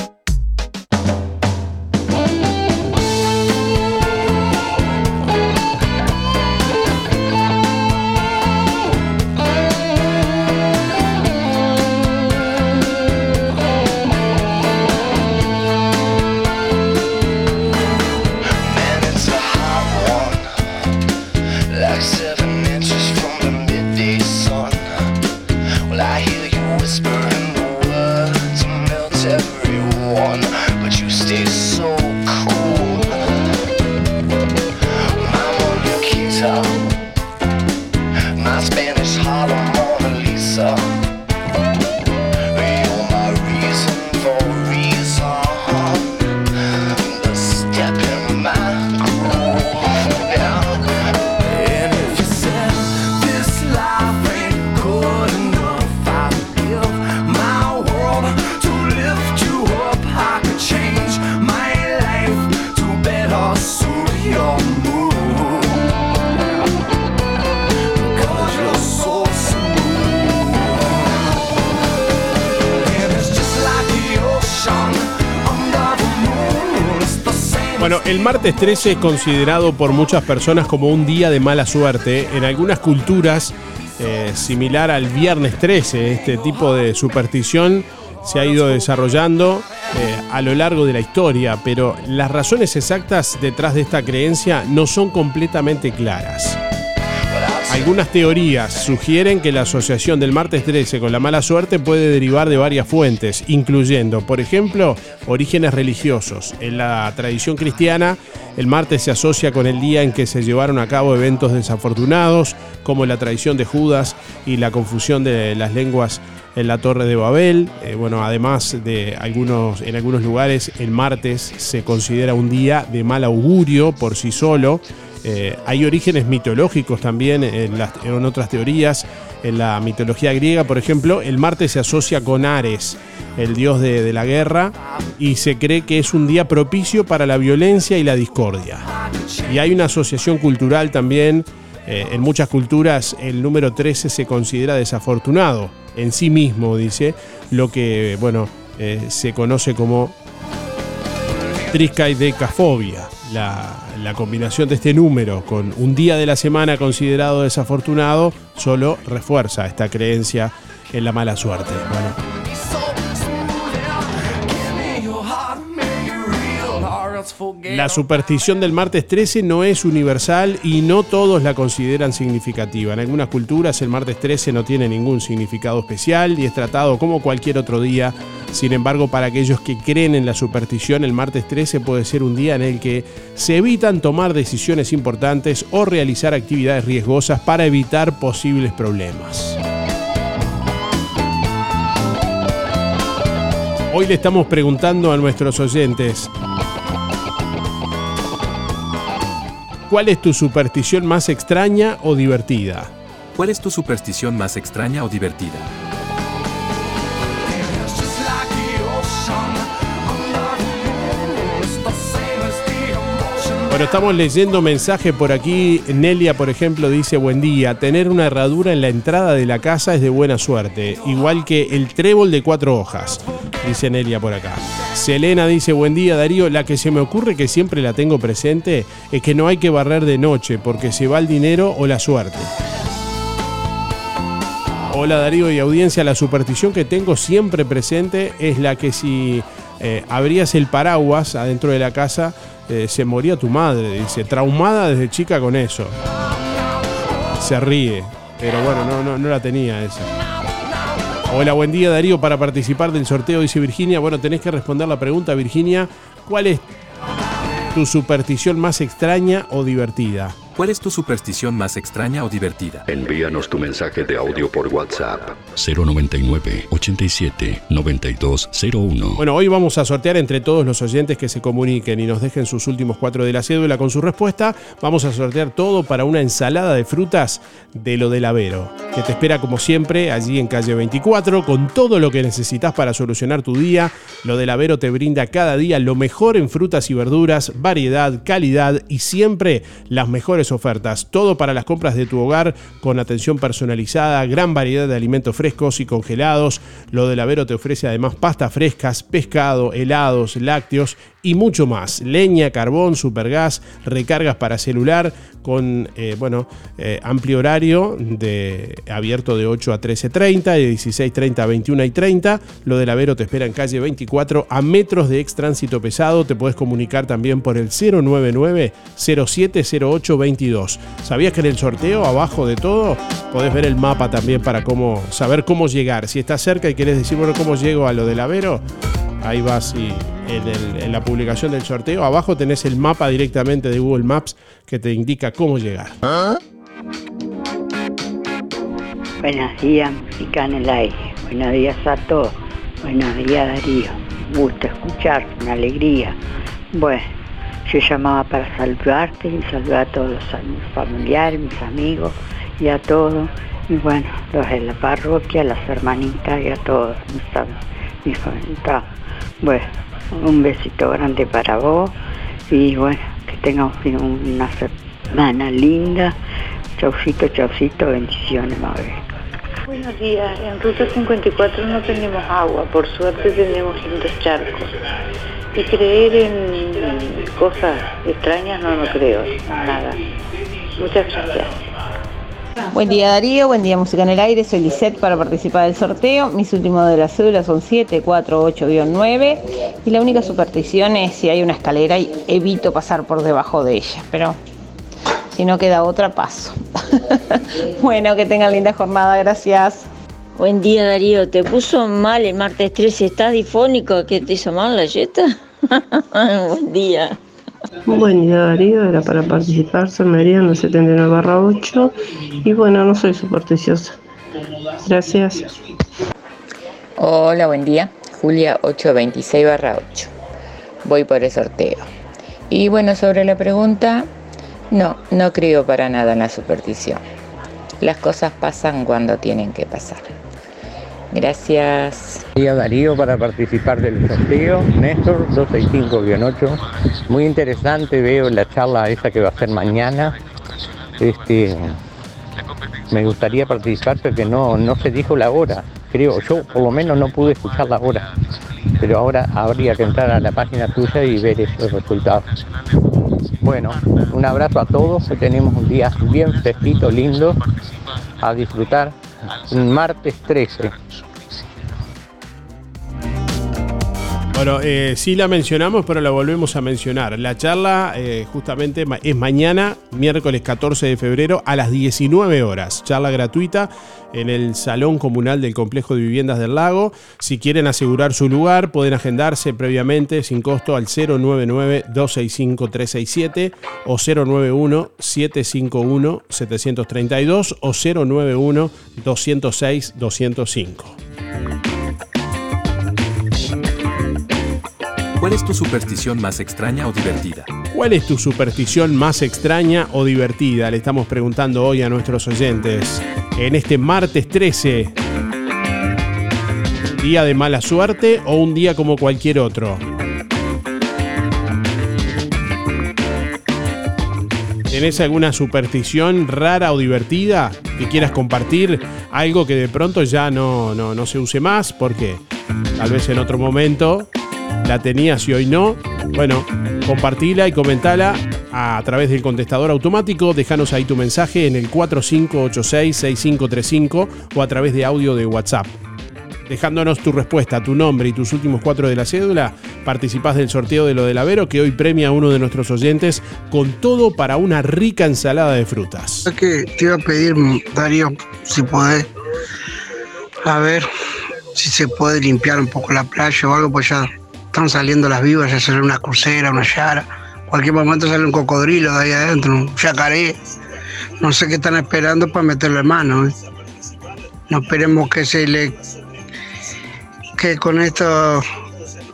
[SPEAKER 8] Bueno, el martes 13 es considerado por muchas personas como un día de mala suerte. En algunas culturas, eh, similar al viernes 13, este tipo de superstición se ha ido desarrollando eh, a lo largo de la historia, pero las razones exactas detrás de esta creencia no son completamente claras. Algunas teorías sugieren que la asociación del martes 13 con la mala suerte puede derivar de varias fuentes, incluyendo, por ejemplo, orígenes religiosos. En la tradición cristiana, el martes se asocia con el día en que se llevaron a cabo eventos desafortunados, como la traición de Judas y la confusión de las lenguas en la Torre de Babel. Eh, bueno, además de algunos, en algunos lugares, el martes se considera un día de mal augurio por sí solo. Eh, hay orígenes mitológicos también en, otras teorías. En la mitología griega, por ejemplo, el martes se asocia con Ares, el dios de, de la guerra, y se cree que es un día propicio para la violencia y la discordia. Y hay una asociación cultural también. eh, en muchas culturas el número 13 se considera desafortunado. En sí mismo, dice, lo que, bueno, eh, se conoce como triskaidecafobia. La, la combinación de este número con un día de la semana considerado desafortunado solo refuerza esta creencia en la mala suerte. La superstición del martes 13 no es universal y no todos la consideran significativa. En algunas culturas el martes 13 no tiene ningún significado especial y es tratado como cualquier otro día. Sin embargo, para aquellos que creen en la superstición, el martes 13 puede ser un día en el que se evitan tomar decisiones importantes o realizar actividades riesgosas para evitar posibles problemas. Hoy le estamos preguntando a nuestros oyentes, ¿Cuál es tu superstición más extraña o divertida?
[SPEAKER 9] ¿Cuál es tu superstición más extraña o divertida?
[SPEAKER 8] Estamos leyendo mensaje por aquí. Nelia, por ejemplo, dice, buen día, tener una herradura en la entrada de la casa es de buena suerte, igual que el trébol de cuatro hojas, dice Nelia por acá. Selena dice, buen día Darío, la que se me ocurre que siempre la tengo presente es que no hay que barrer de noche porque se va el dinero o la suerte. Hola Darío y audiencia, la superstición que tengo siempre presente es la que si eh, abrías el paraguas adentro de la casa, eh, se moría tu madre, dice, traumada desde chica con eso. Se ríe, pero bueno, no, no, no la tenía esa. Hola, buen día Darío, para participar del sorteo, dice Virginia. Bueno, tenés que responder la pregunta, Virginia. ¿Cuál es tu superstición más extraña o divertida?
[SPEAKER 9] ¿Cuál es tu superstición más extraña o divertida?
[SPEAKER 10] Envíanos tu mensaje de audio por WhatsApp 099 87 9201.
[SPEAKER 8] Bueno, hoy vamos a sortear entre todos los oyentes que se comuniquen y nos dejen sus últimos cuatro de la cédula con su respuesta. Vamos a sortear todo para una ensalada de frutas de lo del Avero, que te espera como siempre allí en calle 24 con todo lo que necesitas para solucionar tu día. Lo del Avero te brinda cada día lo mejor en frutas y verduras, variedad, calidad y siempre las mejores ofertas. Todo para las compras de tu hogar con atención personalizada, gran variedad de alimentos frescos y congelados. Lo del Avero te ofrece además pastas frescas, pescado, helados, lácteos y mucho más. Leña, carbón, supergas, recargas para celular con eh, bueno, eh, amplio horario de abierto de 8 a 13.30, de 16.30 a 21 y 30. Lo del Avero te espera en calle 24 a metros de ex tránsito pesado. Te puedes comunicar también por el 099 0708 22. ¿Sabías que en el sorteo abajo de todo podés ver el mapa también para cómo saber cómo llegar? Si estás cerca y querés decir, bueno, ¿cómo llego a lo del Avero? Ahí vas y en, el- en publicación del sorteo, abajo tenés el mapa directamente de Google Maps que te indica cómo llegar.
[SPEAKER 1] Buenos días, música en el aire. Buenos días a todos. Buenos días, Darío. Un gusto escuchar, una alegría. Bueno, yo llamaba para saludarte y saludar a todos los mis familiares, mis amigos y a todos. Y bueno, los de la parroquia, las hermanitas y a todos mis, mis familiares. Bueno, un besito grande para vos y bueno, que tengamos una semana linda. Chaucito, chaucito, bendiciones, Mabel.
[SPEAKER 25] Buenos días, en Ruta 54 no tenemos agua, por suerte tenemos lindos charcos. Y creer en cosas extrañas no, no creo, nada. Muchas gracias.
[SPEAKER 18] Buen día Darío, buen día Música en el Aire, soy Lisette para participar del sorteo. Mis últimos de las cédulas son 748-9 y la única superstición es si hay una escalera y evito pasar por debajo de ella, pero si no queda otra paso. bueno, que tengan linda jornada, gracias.
[SPEAKER 26] Buen día Darío, ¿te puso mal el martes 13? ¿Estás difónico? ¿Qué te hizo mal la yeta? Buen día.
[SPEAKER 27] Buen día Darío, era para participar, soy Mariano 79 barra 8 y bueno, no soy supersticiosa. Gracias.
[SPEAKER 28] Hola, buen día. Julia 826 barra 8. Voy por el sorteo. Y bueno, sobre la pregunta, no, no creo para nada en la superstición. Las cosas pasan cuando tienen que pasar. Gracias.
[SPEAKER 29] Día Darío para participar del sorteo, Néstor 265-8. Muy interesante, veo la charla esa que va a ser mañana. Este, me gustaría participar porque no, no se dijo la hora. creo, yo por lo menos no pude escucharla ahora, pero ahora habría que entrar a la página tuya y ver esos resultados. Bueno, un abrazo a todos, que tenemos un día bien fresquito, lindo, a disfrutar. Martes 13.
[SPEAKER 8] Bueno, eh, sí la mencionamos, pero la volvemos a mencionar. La charla eh, justamente es mañana, miércoles 14 de febrero, a las 19 horas. Charla gratuita en el Salón Comunal del Complejo de Viviendas del Lago. Si quieren asegurar su lugar, pueden agendarse previamente sin costo al 099-265-367 o 091-751-732 o 091-206-205.
[SPEAKER 9] ¿Cuál es tu superstición más extraña o divertida?
[SPEAKER 8] ¿Cuál es tu superstición más extraña o divertida? Le estamos preguntando hoy a nuestros oyentes. En este martes 13, día de mala suerte o un día como cualquier otro. ¿Tenés alguna superstición rara o divertida que quieras compartir? Algo que de pronto ya no, no, no se use más. ¿Por qué? Tal vez en otro momento la tenías y hoy no. Bueno, compartila y comentala a través del contestador automático. Déjanos ahí tu mensaje en el 4586-6535 o a través de audio de WhatsApp. Dejándonos tu respuesta, tu nombre y tus últimos cuatro de la cédula, participás del sorteo de lo del Avero que hoy premia a uno de nuestros oyentes con todo para una rica ensalada de frutas.
[SPEAKER 19] Que te iba a pedir, Darío, si podés, a ver si se puede limpiar un poco la playa o algo, pues ya están saliendo las vivas, ya sale una crucera, una yara. Cualquier momento sale un cocodrilo de ahí adentro, un yacaré. No sé qué están esperando para meterle mano. ¿eh? No esperemos que se le. que con esto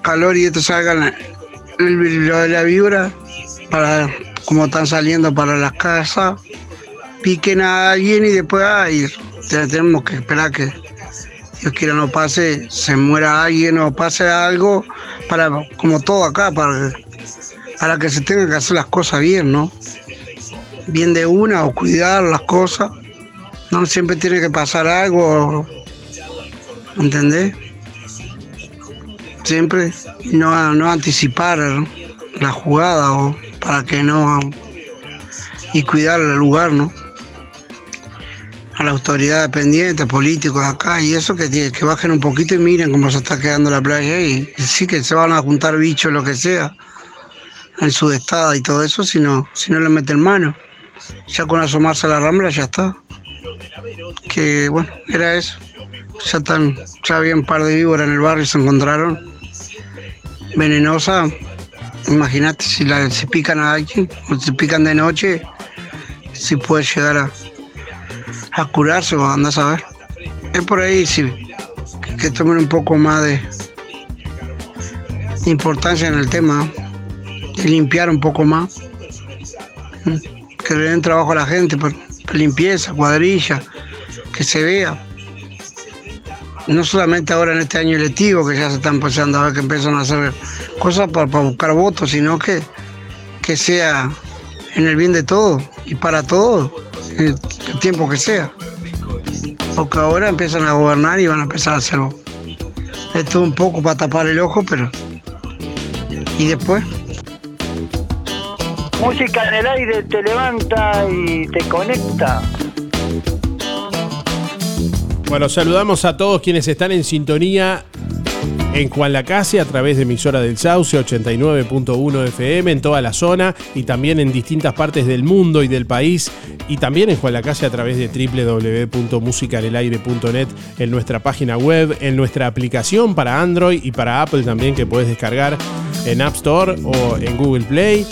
[SPEAKER 19] calor y esto salgan lo de la vibra para como están saliendo para las casas piquen a alguien y después ay, te- tenemos que esperar que Dios quiera no pase, se muera alguien o pase algo para como todo acá para, para que se tengan que hacer las cosas bien, ¿no? Bien de una o cuidar las cosas. No siempre tiene que pasar algo, ¿entendés? Siempre no, no anticipar la jugada o para que no y cuidar el lugar, ¿no? A la autoridad pendiente, políticos acá y eso que, que bajen un poquito y miren cómo se está quedando la playa y, y sí que se van a juntar bichos, lo que sea, en su estado y todo eso, si no, si no le meten mano. Ya con asomarse a la rambla ya está. Que bueno, era eso. Ya están, ya había un par de víboras en el barrio, se encontraron. Venenosa, imagínate si la si pican a alguien, o si pican de noche, si puede llegar a, a curarse o andás a ver. Es por ahí sí, que, tomen un poco más de importancia en el tema, de limpiar un poco más, que le den trabajo a la gente, por limpieza, cuadrilla, que se vea. No solamente ahora en este año electivo, que ya se están empezando a ver que empiezan a hacer cosas para, para buscar votos, sino que, que sea en el bien de todos y para todos, el, tiempo que sea. Porque ahora empiezan a gobernar y van a empezar a hacer esto un poco para tapar el ojo, pero. ¿Y después?
[SPEAKER 30] Música en el aire te levanta y te conecta.
[SPEAKER 8] Bueno, saludamos a todos quienes están en sintonía en Juan Lacase a través de emisora del Sauce 89.1 FM en toda la zona y también en distintas partes del mundo y del país. Y también en Juan Lacase a través de www.musicanelaire.net en nuestra página web, en nuestra aplicación para Android y para Apple también que puedes descargar en App Store o en Google Play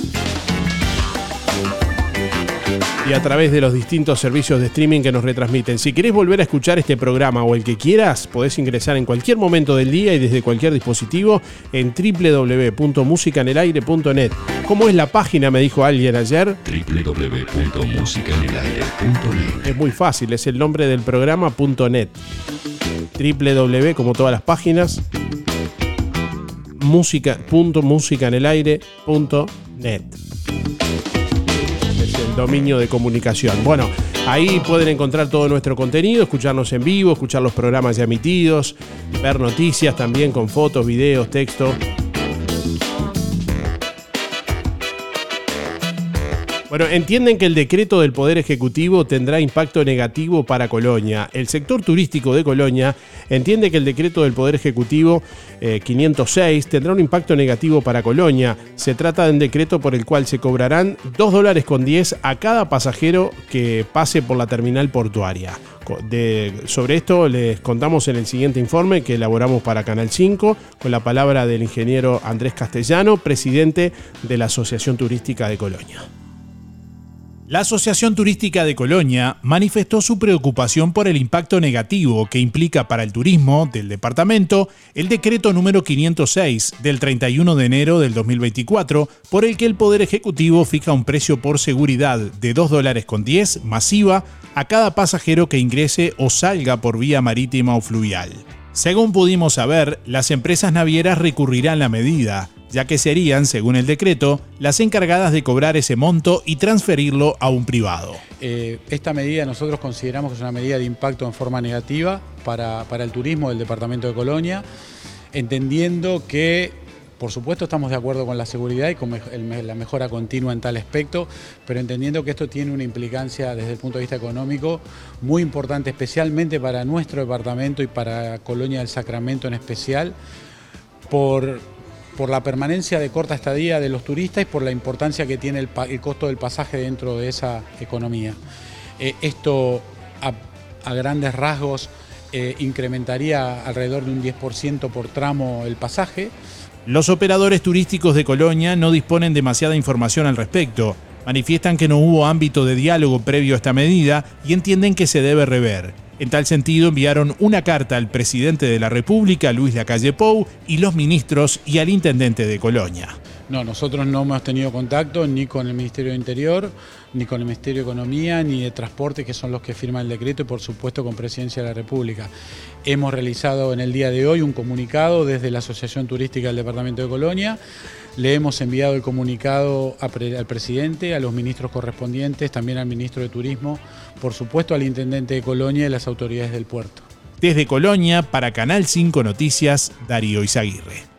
[SPEAKER 8] y a través de los distintos servicios de streaming que nos retransmiten. Si querés volver a escuchar este programa o el que quieras, podés ingresar en cualquier momento del día y desde cualquier dispositivo en www.musicanelaire.net. ¿Cómo es la página? Me dijo alguien ayer.
[SPEAKER 10] www.musicanelaire.net
[SPEAKER 8] Es muy fácil, es el nombre del programa .net. www, como todas las páginas, música.musicanelaire.net el dominio de comunicación. Bueno, Ahí pueden encontrar todo nuestro contenido, escucharnos en vivo, escuchar los programas ya emitidos, ver noticias también con fotos, videos, texto. Bueno, entienden que el decreto del Poder Ejecutivo tendrá impacto negativo para Colonia. El sector turístico de Colonia entiende que el decreto del Poder Ejecutivo eh, 506 tendrá un impacto negativo para Colonia. Se trata de un decreto por el cual se cobrarán 2 dólares con 10 a cada pasajero que pase por la terminal portuaria. Sobre esto les contamos en el siguiente informe que elaboramos para Canal 5 con la palabra del ingeniero Andrés Castellano, presidente de la Asociación Turística de Colonia.
[SPEAKER 16] La Asociación Turística de Colonia manifestó su preocupación por el impacto negativo que implica para el turismo del departamento el decreto número 506 del 31 de enero del 2024, por el que el Poder Ejecutivo fija un precio por seguridad de 2 dólares con 10 masiva a cada pasajero que ingrese o salga por vía marítima o fluvial. Según pudimos saber, las empresas navieras recurrirán la medida, ya que serían, según el decreto, las encargadas de cobrar ese monto y transferirlo a un privado.
[SPEAKER 31] Eh, esta medida nosotros consideramos que es una medida de impacto en forma negativa para, para el turismo del departamento de Colonia, entendiendo que, por supuesto, estamos de acuerdo con la seguridad y con la mejora continua en tal aspecto, pero entendiendo que esto tiene una implicancia desde el punto de vista económico muy importante, especialmente para nuestro departamento y para Colonia del Sacramento en especial, por, por la permanencia de corta estadía de los turistas y por la importancia que tiene el, costo del pasaje dentro de esa economía. Eh, esto a, a grandes rasgos eh, incrementaría alrededor de un 10% por tramo el pasaje.
[SPEAKER 16] Los operadores turísticos de Colonia no disponen demasiada información al respecto. Manifiestan que no hubo ámbito de diálogo previo a esta medida y entienden que se debe rever. En tal sentido, enviaron una carta al presidente de la República, Luis Lacalle Pou, y los ministros y al intendente de Colonia.
[SPEAKER 31] No, nosotros no hemos tenido contacto ni con el Ministerio de Interior, ni con el Ministerio de Economía, ni de Transporte, que son los que firman el decreto, y por supuesto con Presidencia de la República. Hemos realizado en el día de hoy un comunicado desde la Asociación Turística del Departamento de Colonia. Le hemos enviado el comunicado al presidente, a los ministros correspondientes, también al ministro de Turismo, por supuesto al intendente de Colonia y las autoridades del puerto.
[SPEAKER 16] Desde Colonia, para Canal 5 Noticias, Darío Izaguirre.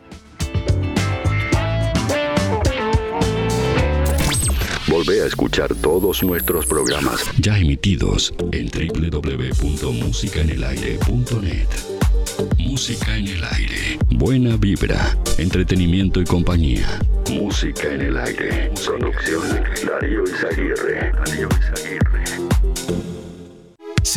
[SPEAKER 10] Volvé a escuchar todos nuestros programas ya emitidos en www.musicaenelaire.net. Música en el aire. Buena vibra, entretenimiento y compañía. Música en el aire. Producción Darío Izaguirre. Darío Izaguirre.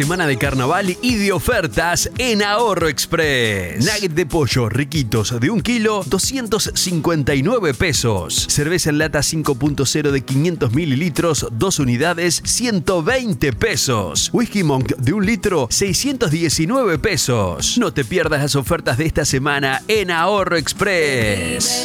[SPEAKER 32] Semana de carnaval y de ofertas en Ahorro Express. Nugget de pollo riquitos de un kilo, 259 pesos. Cerveza en lata 5.0 de 500 mililitros, dos unidades, 120 pesos. Whisky Monk de un litro, 619 pesos. No te pierdas las ofertas de esta semana en Ahorro Express.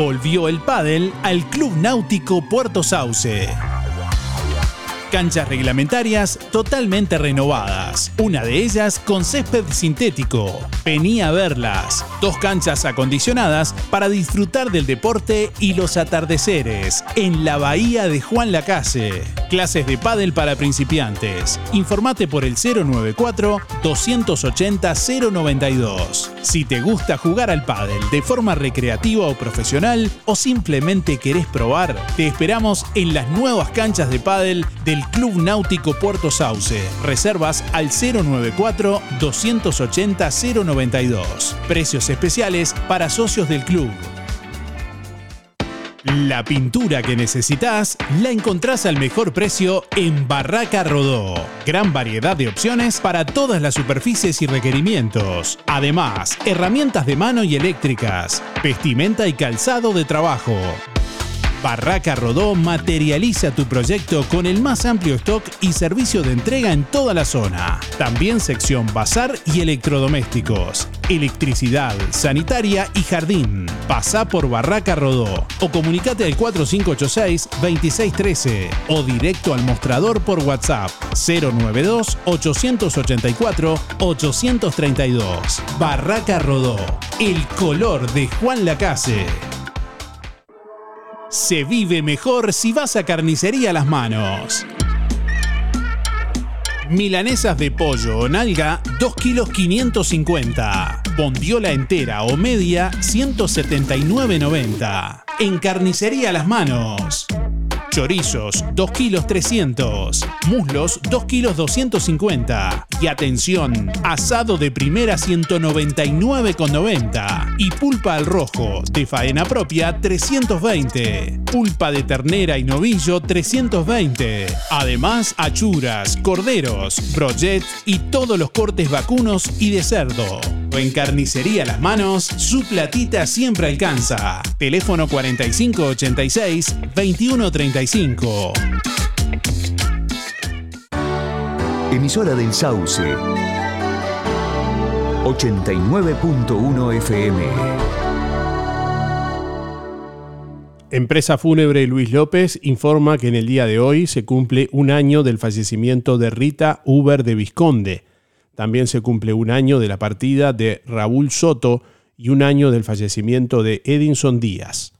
[SPEAKER 16] Volvió el pádel al Club Náutico Puerto Sauce. Canchas reglamentarias totalmente renovadas. Una de ellas con césped sintético. Vení a verlas. Dos canchas acondicionadas para disfrutar del deporte y los atardeceres en la bahía de Juan Lacase. Clases de pádel para principiantes. Informate por el 094 280 092. Si te gusta jugar al pádel de forma recreativa o profesional o simplemente querés probar, te esperamos en las nuevas canchas de pádel del Club Náutico Puerto Sauce. Reservas al 094 280 092. Precios especiales para socios del club. La pintura que necesitas la encontrás al mejor precio en Barraca Rodó. Gran variedad de opciones para todas las superficies y requerimientos. Además, herramientas de mano y eléctricas, vestimenta y calzado de trabajo. Barraca Rodó materializa tu proyecto con el más amplio stock y servicio de entrega en toda la zona. También sección bazar y electrodomésticos, electricidad, sanitaria y jardín. Pasá por Barraca Rodó o comunicate al 4586-2613 o directo al mostrador por WhatsApp 092-884-832. Barraca Rodó, el color de Juan Lacase. Se vive mejor si vas a Carnicería Las Manos. Milanesas de pollo o nalga, 2 kilos 550. Bondiola entera o media, 179,90. En Carnicería Las Manos. Chorizos, 2 kilos 300. Muslos, 2 kilos 250. Y atención, asado de primera 199,90. Y pulpa al rojo, de faena propia, 320. Pulpa de ternera y novillo, 320. Además, achuras, corderos, brochets y todos los cortes vacunos y de cerdo. En Carnicería Las Manos, su platita siempre alcanza. Teléfono 4586-2135.
[SPEAKER 24] Emisora del Sauce. 89.1 FM.
[SPEAKER 8] Empresa Fúnebre Luis López informa que en el día de hoy se cumple un año del fallecimiento de Rita Uber de Visconde. También se cumple un año de la partida de Raúl Soto y un año del fallecimiento de Edinson Díaz.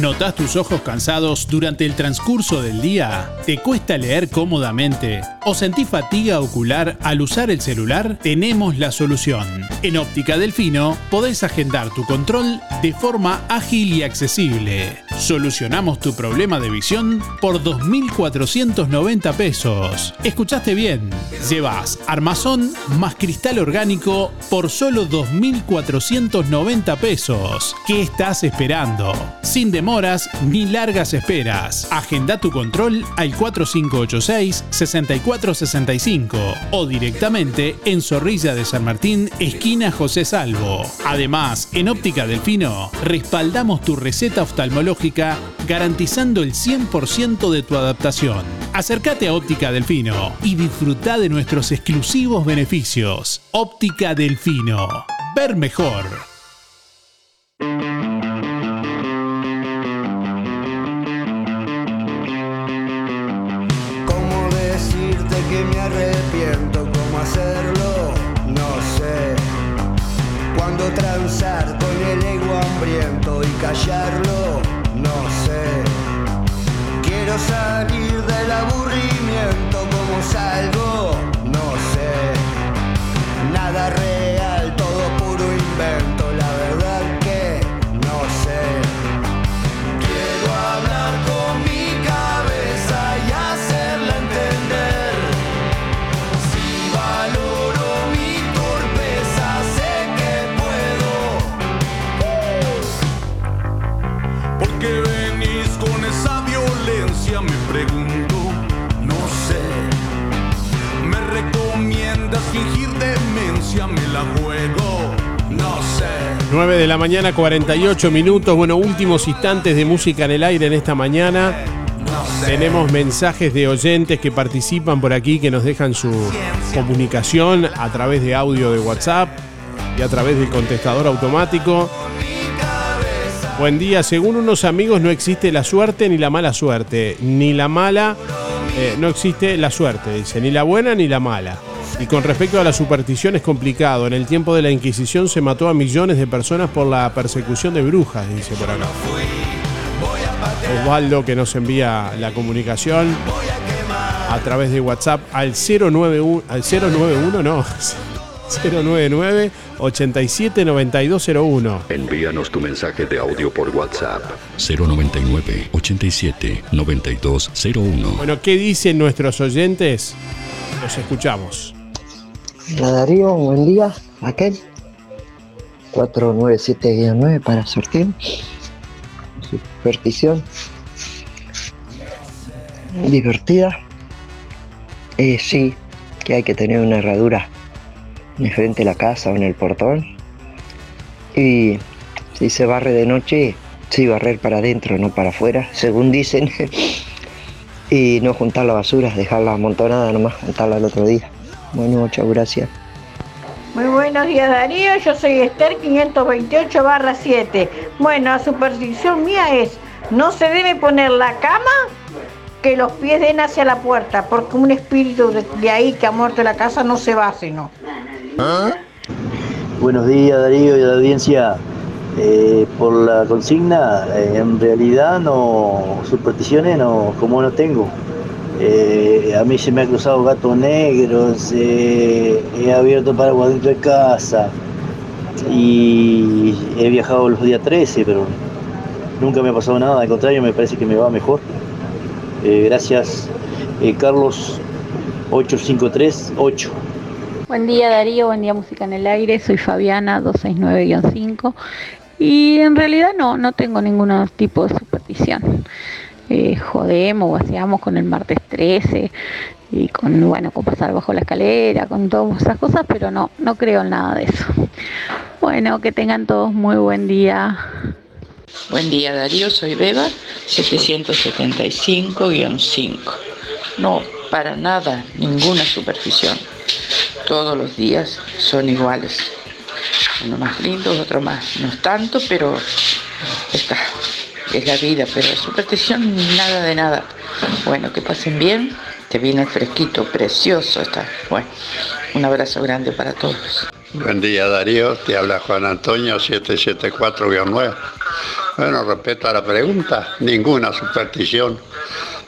[SPEAKER 16] ¿Notas tus ojos cansados durante el transcurso del día? ¿Te cuesta leer cómodamente? ¿O sentís fatiga ocular al usar el celular? Tenemos la solución. En Óptica Delfino podés agendar tu control de forma ágil y accesible. Solucionamos tu problema de visión por 2.490 pesos. ¿Escuchaste bien? Llevas armazón más cristal orgánico por solo 2.490 pesos. ¿Qué estás esperando? Sin demoras ni largas esperas. Agenda tu control al 4586-6465 o directamente en Zorrilla de San Martín, esquina José Salvo. Además, en Óptica Delfino, respaldamos tu receta oftalmológica garantizando el 100% de tu adaptación. Acércate a Óptica Delfino y disfruta de nuestros exclusivos beneficios. Óptica Delfino. Ver mejor.
[SPEAKER 33] Hacerlo? No sé. Cuando transar con el ego hambriento y callarlo? No sé. Quiero salir del aburrimiento. ¿Cómo salgo?
[SPEAKER 8] 9 de la mañana, 48 minutos. Bueno, últimos instantes de música en el aire en esta mañana. Tenemos mensajes de oyentes que participan por aquí, que nos dejan su comunicación a través de audio de WhatsApp y a través del contestador automático. Buen día, según unos amigos no existe la suerte ni la mala suerte, ni la mala, eh, no existe la suerte, dice, ni la buena ni la mala. Y con respecto a la superstición es complicado. En el tiempo de la Inquisición se mató a millones de personas por la persecución de brujas, dice por acá. Osvaldo que nos envía la comunicación a través de WhatsApp al 091, al 091 no, 099 87 9201.
[SPEAKER 10] Envíanos tu mensaje de audio por WhatsApp 099 87 9201.
[SPEAKER 8] Bueno, ¿qué dicen nuestros oyentes? Los escuchamos.
[SPEAKER 33] Hola Darío, buen día. Aquel 497-9 para sorteo. Superstición. Divertida. Eh, sí, que hay que tener una herradura en frente de la casa o en el portón. Y si se barre de noche, sí barrer para adentro, no para afuera, según dicen. y no juntar la basura, dejarla amontonada nomás, juntarla el otro día. Bueno, muchas gracias.
[SPEAKER 34] Muy buenos días Darío, yo soy Esther 528 barra 7. Bueno, la superstición mía es, no se debe poner la cama que los pies den hacia la puerta, porque un espíritu de, de ahí que ha muerto en la casa no se va, sino.
[SPEAKER 35] Buenos días Darío y la audiencia. Eh, por la consigna, eh, en realidad no, supersticiones no, como no tengo. Eh, a mí se me ha cruzado gatos negros, he abierto paraguas dentro de casa y he viajado los días 13, pero nunca me ha pasado nada, al contrario me parece que me va mejor. Eh, gracias, eh, Carlos 8538.
[SPEAKER 36] Buen día Darío, buen día Música en el Aire, soy Fabiana 269-5 y en realidad no, no tengo ningún tipo de superstición. Jodemos o hacíamos con el martes 13 y con, bueno, con pasar bajo la escalera, con todas esas cosas, pero no, no creo en nada de eso. Bueno, que tengan todos muy buen día.
[SPEAKER 37] Buen día Darío, soy Beba, 775-5. No, para nada, ninguna superstición. Todos los días son iguales. Uno más lindo, otro más. No es tanto, pero está. Es la vida, pero superstición nada de nada. Bueno, que pasen bien. Te viene el fresquito, precioso está. Bueno, un abrazo grande para todos.
[SPEAKER 38] Buen día Darío, te habla Juan Antonio 774-9. Bueno, respecto a la pregunta, ninguna superstición.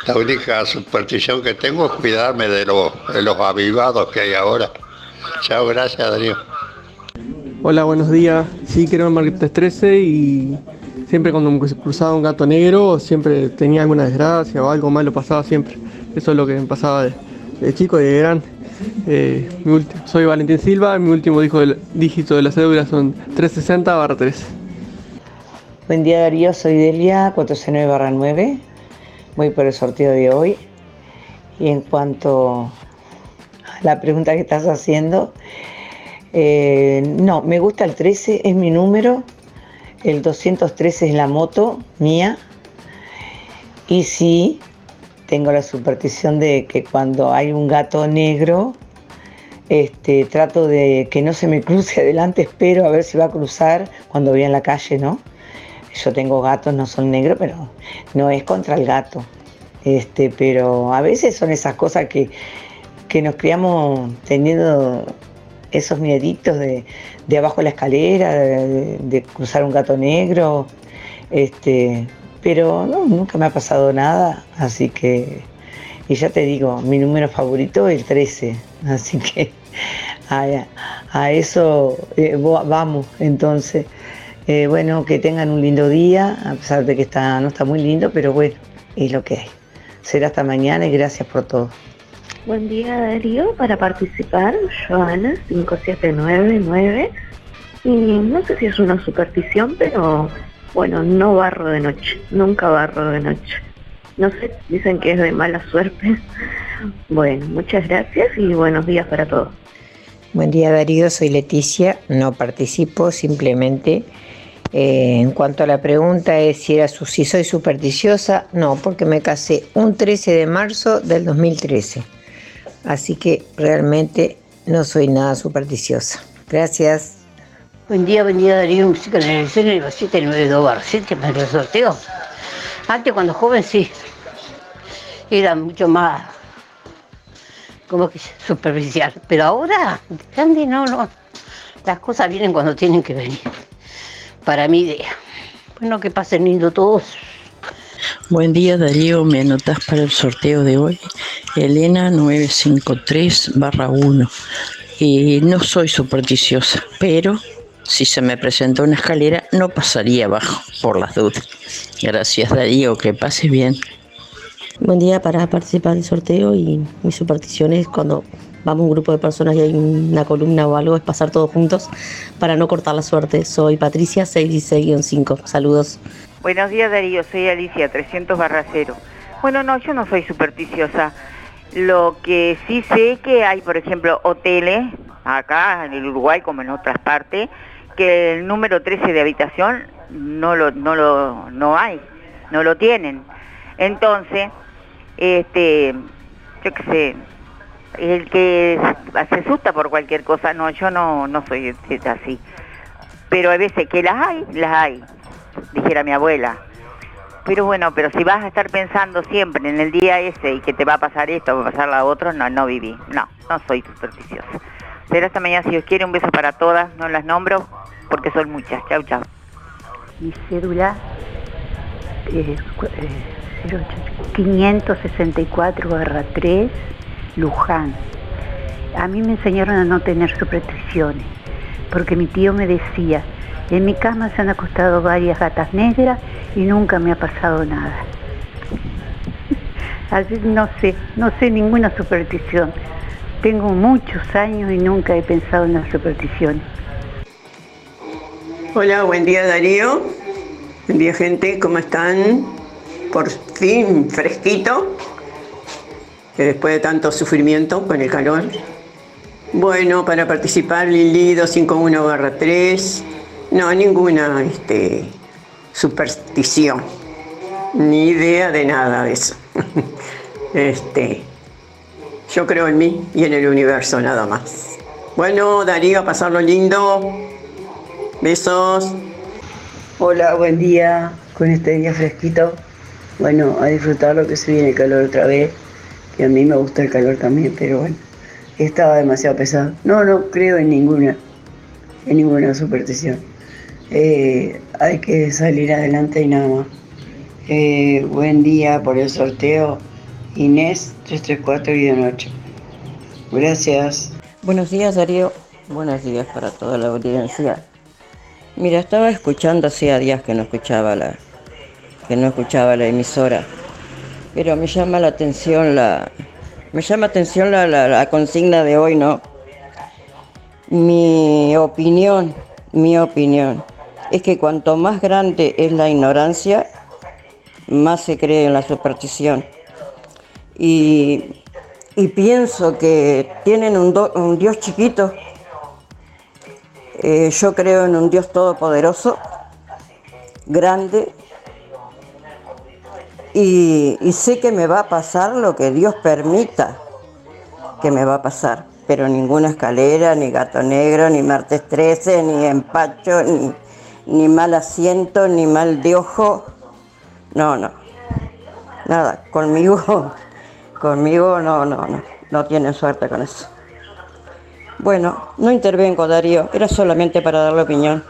[SPEAKER 38] La única superstición que tengo es cuidarme de, los de los avivados que hay ahora. Chao, gracias Darío.
[SPEAKER 39] Hola, buenos días. Sí, en martes 13 y siempre cuando me cruzaba un gato negro, siempre tenía alguna desgracia o algo malo pasaba siempre. Eso es lo que me pasaba de, de chico y de grande. Eh, soy Valentín Silva, mi último del- dígito de la cédula son 360 barra 3.
[SPEAKER 40] Buen día Darío, soy Delia, 409 9. Voy por el sorteo de hoy. Y en cuanto a la pregunta que estás haciendo, eh, no, me gusta el 13, es mi número. El 213 es la moto mía. Y sí, tengo la superstición de que cuando hay un gato negro, este, trato de que no se me cruce adelante, espero a ver si va a cruzar cuando voy en la calle, ¿no? Yo tengo gatos, no son negros, pero no es contra el gato. Este, pero a veces son esas cosas que, que nos criamos teniendo esos mieditos de, de abajo de la escalera, de, cruzar un gato negro. Este, pero no, nunca me ha pasado nada, así que, y ya te digo, mi número favorito es el 13, así que a, a eso eh, vamos, entonces. Eh, bueno, que tengan un lindo día, a pesar de que está, no está muy lindo, pero bueno, es lo que hay. Será hasta mañana y gracias por todo.
[SPEAKER 41] Buen día Darío, para participar, Joana 5799 y no sé si es una superstición, pero bueno, no barro de noche, nunca barro de noche. No sé, dicen que es de mala suerte. Bueno, muchas gracias y buenos días para todos.
[SPEAKER 12] Buen día Darío, soy Leticia, no participo, simplemente Eh, en cuanto a la pregunta es si, era su- si soy supersticiosa, no, porque me casé un 13 de marzo del 2013. Así que realmente no soy nada supersticiosa. Gracias.
[SPEAKER 36] Buen día, buen día Darío, música en el escenario 792 bar 7 para el sorteo. Antes cuando joven sí, era mucho más como que superficial, pero ahora, de grande no, no. Las cosas vienen cuando tienen que venir. Para mi idea. Bueno, que pasen lindo todos.
[SPEAKER 37] Buen día Darío, me anotas para el sorteo de hoy. Elena 953 barra 1. Y no soy supersticiosa, pero si se me presenta una escalera no pasaría abajo por las dudas. Gracias Darío, que pases bien.
[SPEAKER 42] Buen día para participar del sorteo y mi superstición es cuando vamos un grupo de personas y hay una columna o algo, es pasar todos juntos para no cortar la suerte. Soy Patricia 616-5. Saludos.
[SPEAKER 34] Buenos días Darío, soy Alicia, 300 barra cero. Bueno, no, yo no soy supersticiosa. Lo que sí sé que hay, por ejemplo, hoteles, acá en el Uruguay como en otras partes, que el número 13 de habitación no lo, no lo, no hay, no lo tienen. Entonces, este, yo qué sé, el que se asusta por cualquier cosa, no, yo no, no soy así. Pero hay veces que las hay, las hay, dijera mi abuela. Pero bueno, pero si vas a estar pensando siempre en el día ese y que te va a pasar esto, va a pasar la otro, no, no viví. No, no soy supersticiosa. Será esta mañana si Dios quiere, un beso para todas, no las nombro porque son muchas. Chau, chau.
[SPEAKER 36] Mi cédula eh, eh, 08, 564 barra 3, Luján. A mí me enseñaron a no tener supersticiones, porque mi tío me decía, en mi cama se han acostado varias gatas negras y nunca me ha pasado nada. Así no sé, no sé ninguna superstición. Tengo muchos años y nunca he pensado en las supersticiones.
[SPEAKER 43] Hola, buen día Darío. Buen día gente, ¿cómo están? Por fin fresquito, después de tanto sufrimiento con el calor. Bueno, para participar Lili 251 barra 3. No, ninguna este, superstición. Ni idea de nada de eso. este, yo creo en mí y en el universo nada más. Bueno, Darío, a pasarlo lindo. Besos.
[SPEAKER 35] Hola, buen día con este día fresquito. Bueno, a disfrutar lo que se viene el calor otra vez, que a mí me gusta el calor también, pero bueno, estaba demasiado pesado. No, no creo en ninguna, en ninguna superstición. Eh, hay que salir adelante y nada más. Eh, buen día por el sorteo, Inés 334 y de noche. Gracias.
[SPEAKER 42] Buenos días, Darío. Buenos días para toda la audiencia. Mira, estaba escuchando hacía días que no escuchaba la que no escuchaba la emisora, pero me llama la atención la me llama atención la, la- la consigna de hoy, ¿no? Mi opinión, mi opinión es que cuanto más grande es la ignorancia, más se cree en la superstición. Y, pienso que tienen un Dios chiquito. Eh, yo creo en un Dios todopoderoso, grande, y, y sé que me va a pasar lo que Dios permita que me va a pasar. Pero ninguna escalera, ni gato negro, ni martes 13, ni empacho, ni, ni mal asiento, ni mal de ojo. No, no. Nada, conmigo, conmigo no, no, no. No tienen suerte con eso. Bueno, no intervengo, Darío. Era solamente para dar la opinión.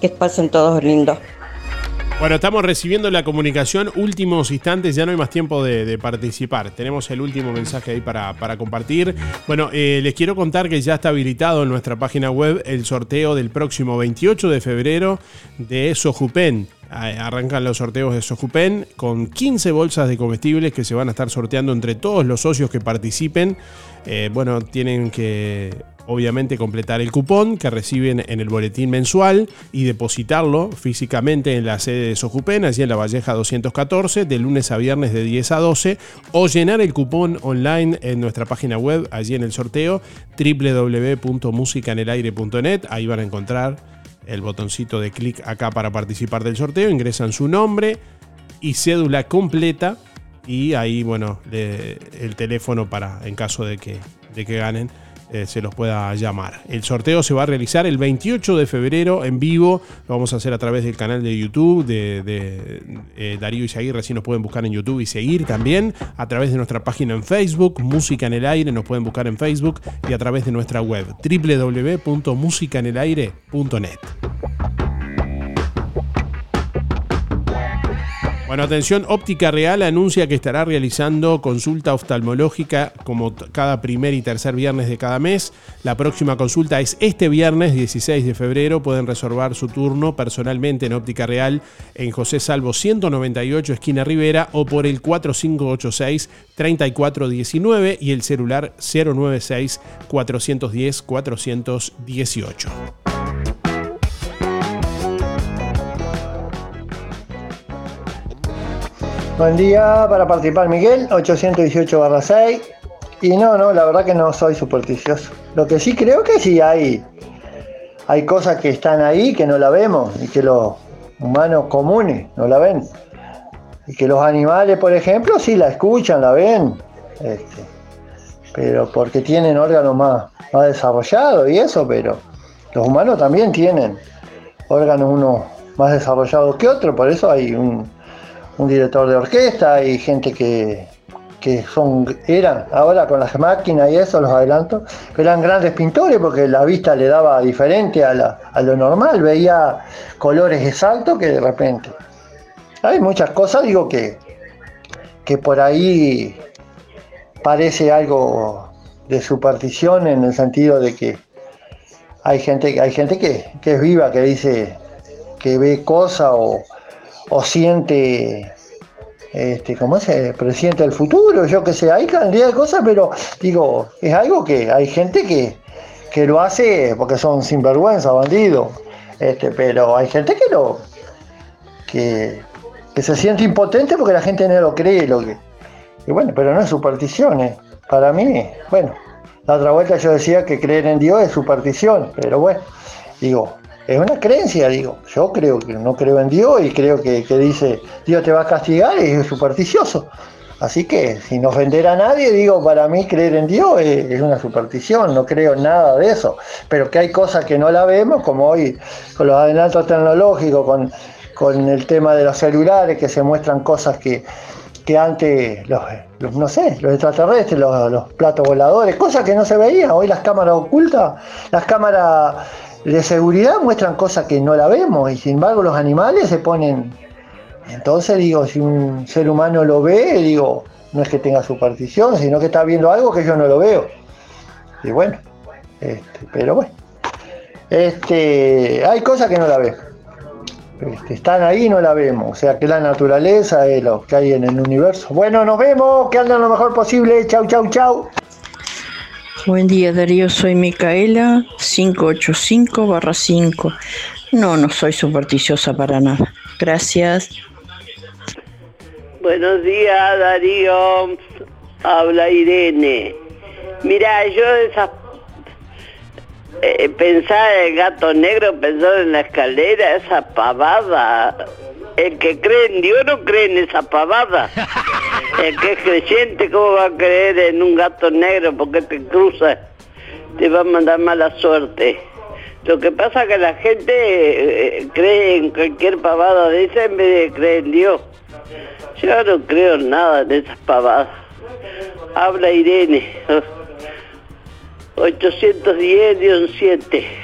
[SPEAKER 42] Que pasen todos lindos.
[SPEAKER 8] Bueno, estamos recibiendo la comunicación, últimos instantes, ya no hay más tiempo de, participar. Tenemos el último mensaje ahí para, compartir. Bueno, eh, les quiero contar que ya está habilitado en nuestra página web el sorteo del próximo 28 de febrero de Sojupen. Arrancan los sorteos de Sojupen con 15 bolsas de comestibles que se van a estar sorteando entre todos los socios que participen. Eh, bueno, tienen que obviamente completar el cupón que reciben en el boletín mensual y depositarlo físicamente en la sede de Sojupen, allí en la Valleja 214, de lunes a viernes de 10 a 12, o llenar el cupón online en nuestra página web, allí en el sorteo, www.musicanelaire.net. Ahí van a encontrar el botoncito de clic acá para participar del sorteo, ingresan su nombre y cédula completa y ahí, bueno, el teléfono para, en caso de que, de que ganen, eh, se los pueda llamar. El sorteo se va a realizar el 28 de febrero en vivo. Lo vamos a hacer a través del canal de YouTube de, de, eh, Darío Izaguirre. Así nos pueden buscar en YouTube y seguir también. A través de nuestra página en Facebook, Música en el Aire, nos pueden buscar en Facebook y a través de nuestra web, www.musicaenelaire.net. Bueno, atención, Óptica Real anuncia que estará realizando consulta oftalmológica como cada primer y tercer viernes de cada mes. La próxima consulta es este viernes 16 de febrero. Pueden reservar su turno personalmente en Óptica Real en José Salvo 198, esquina Rivera, o por el 4586-3419 y el celular 096-410-418.
[SPEAKER 44] Buen día para participar Miguel, 818 6. Y no, no, la verdad que no soy supersticioso. Lo que sí creo que sí hay, hay cosas que están ahí que no la vemos y que los humanos comunes no la ven. Y que los animales, por ejemplo, sí la escuchan, la ven. este, pero porque tienen órganos más, más desarrollados y eso, pero los humanos también tienen órganos uno más desarrollados que otros, por eso hay un, un director de orquesta y gente que, que son, eran, ahora con las máquinas y eso, los adelantos, eran grandes pintores porque la vista le daba diferente a, la- a lo normal, veía colores exactos que de repente. Hay muchas cosas, digo, que, que por ahí parece algo de superstición en el sentido de que hay gente, hay gente que, que es viva, que dice que ve cosas o, o siente, este, ¿cómo se presiente el futuro? Yo qué sé, hay cantidad de cosas, pero digo, es algo que hay gente que, que lo hace porque son sinvergüenza, bandidos, este, pero hay gente que lo que, que se siente impotente porque la gente no lo cree lo que. Y bueno, pero no es superstición, eh. para mí, bueno, la otra vuelta yo decía que creer en Dios es superstición, pero bueno, digo, es una creencia, digo, yo creo que no creo en Dios y creo que, que dice Dios te va a castigar y es supersticioso. Así que sin ofender a nadie, digo, para mí creer en Dios es, una superstición, no creo nada de eso. Pero que hay cosas que no la vemos, como hoy con los adelantos tecnológicos, con, con el tema de los celulares, que se muestran cosas que, que antes, los, los- no sé, los extraterrestres, los, los platos voladores, cosas que no se veían. Hoy las cámaras ocultas, las cámaras de seguridad muestran cosas que no la vemos y sin embargo los animales se ponen entonces digo, si un ser humano lo ve, digo, no es que tenga superstición, sino que está viendo algo que yo no lo veo. Y bueno, este, pero bueno. Este, hay cosas que no la vemos. Este, están ahí no la vemos. O sea que la naturaleza es lo que hay en el universo. Bueno, nos vemos, que anden lo mejor posible. Chau, chau, chau.
[SPEAKER 35] Buen día Darío, soy Micaela 585-5. No, no soy supersticiosa para nada. Gracias.
[SPEAKER 45] Buenos días, Darío. Habla Irene. Mira, yo esas... eh, pensar en el gato negro, pensar en la escalera, esa pavada. El que cree en Dios no cree en esa pavada. El que es creyente, ¿cómo va a creer en un gato negro? Porque te cruza, te va a mandar mala suerte. Lo que pasa es que la gente eh, cree en cualquier pavada de esa en vez de creer en Dios. Yo no creo en nada en esas pavadas. Habla Irene. 810-7.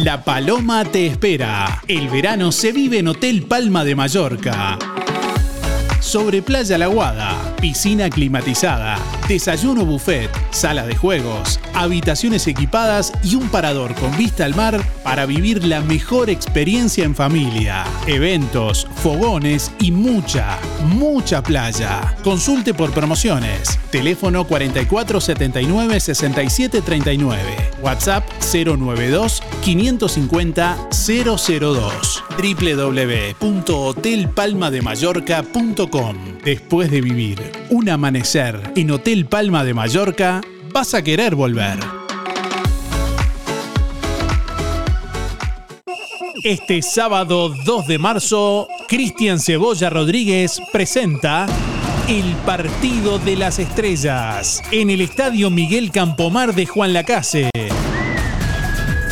[SPEAKER 16] La Paloma te espera. El verano se vive en Hotel Palma de Mallorca. Sobre Playa La Guada, piscina climatizada, desayuno buffet, sala de juegos, habitaciones equipadas y un parador con vista al mar para vivir la mejor experiencia en familia. Eventos, fogones y mucha, mucha playa. Consulte por promociones. Teléfono 4479 6739. WhatsApp 092 550 002. www.hotelpalmademallorca.com. Después de vivir un amanecer en Hotel Palma de Mallorca, vas a querer volver. Este sábado 2 de marzo, Cristian Cebolla Rodríguez presenta el Partido de las Estrellas en el Estadio Miguel Campomar de Juan Lacase.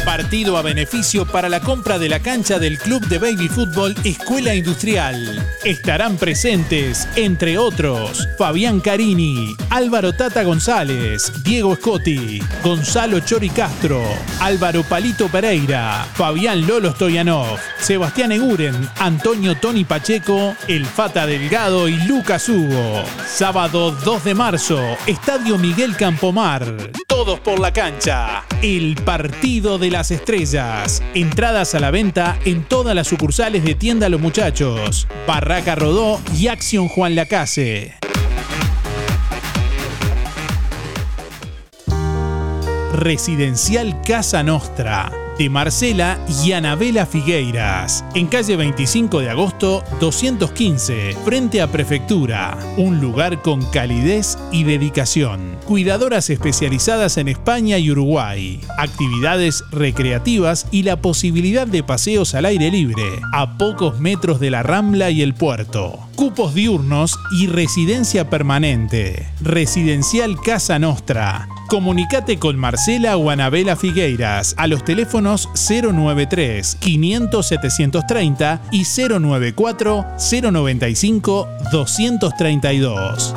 [SPEAKER 16] Partido a beneficio para la compra de la cancha del Club de Baby Fútbol Escuela Industrial. Estarán presentes, entre otros, Fabián Carini, Álvaro Tata González, Diego Scotti, Gonzalo Chori Castro, Álvaro Palito Pereira, Fabián Lolo Stoyanov, Sebastián Eguren, Antonio Tony Pacheco, El Fata Delgado y Lucas Hugo. Sábado 2 de marzo, Estadio Miguel Campomar. Todos por la cancha. El Partido de las Estrellas. Entradas a la venta en todas las sucursales de Tienda Los Muchachos, Barraca Rodó y Acción Juan Lacase. Residencial Casa Nostra de Marcela y Anabela Figueiras, en calle 25 de agosto 215, frente a Prefectura, un lugar con calidez y dedicación. Cuidadoras especializadas en España y Uruguay, actividades recreativas y la posibilidad de paseos al aire libre, a pocos metros de la Rambla y el puerto. Cupos diurnos y residencia permanente. Residencial Casa Nostra. Comunicate con Marcela o Anabela Figueiras a los teléfonos 093 500 730 y 094 095 232.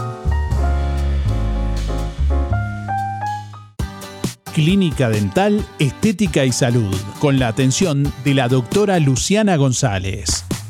[SPEAKER 16] Clínica Dental, Estética y Salud, con la atención de la doctora Luciana González.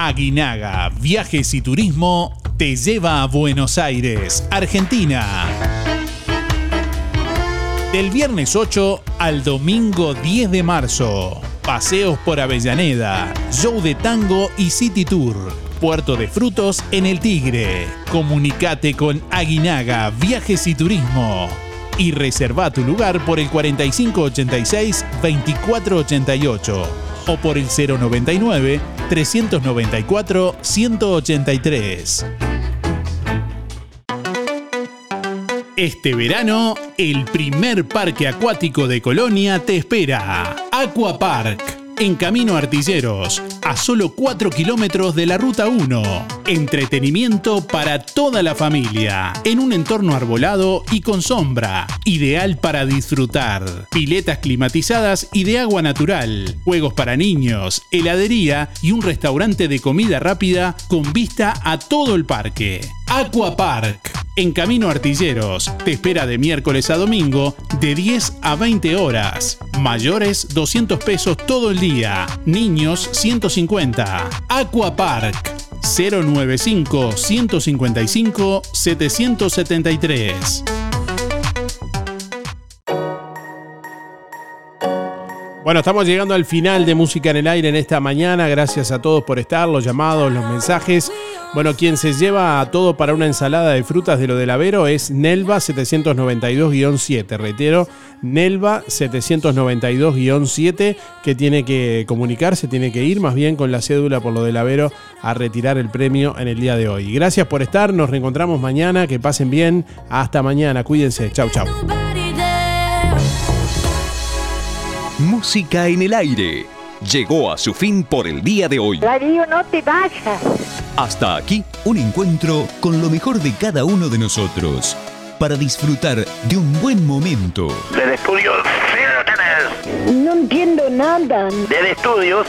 [SPEAKER 16] Aguinaga Viajes y Turismo te lleva a Buenos Aires, Argentina. Del viernes 8 al domingo 10 de marzo. Paseos por Avellaneda, show de tango y city tour. Puerto de Frutos en el Tigre. Comunicate con Aguinaga Viajes y Turismo. Y reserva tu lugar por el 4586-2488 o por el 099 394 183. Este verano, el primer parque acuático de Colonia te espera. Aqua Park, en Camino Artilleros, a solo 4 kilómetros de la Ruta 1. Entretenimiento para toda la familia, en un entorno arbolado y con sombra, ideal para disfrutar. Piletas climatizadas y de agua natural, juegos para niños, heladería y un restaurante de comida rápida con vista a todo el parque. Aqua Park, en Camino Artilleros, te espera de miércoles a domingo de 10 a 20 horas. Mayores 200 pesos todo el día, niños 150. Aqua Park 095 155 773.
[SPEAKER 8] Bueno, estamos llegando al final de Música en el Aire en esta mañana. Gracias a todos por estar, los llamados, los mensajes. Bueno, quien se lleva a todo para una ensalada de frutas de lo del Avero es Nelva 792-7. Reitero, Nelva 792-7, que tiene que comunicarse, tiene que ir más bien con la cédula por lo del Avero a retirar el premio en el día de hoy. Gracias por estar, nos reencontramos mañana, que pasen bien. Hasta mañana, cuídense. Chau, chau.
[SPEAKER 4] Música en el aire. Llegó a su fin por el día de hoy.
[SPEAKER 18] Darío, no te vayas.
[SPEAKER 4] Hasta aquí, un encuentro con lo mejor de cada uno de nosotros. Para disfrutar de un buen momento.
[SPEAKER 6] Del estudio, sí lo tenés.
[SPEAKER 18] No entiendo nada.
[SPEAKER 6] Del estudios,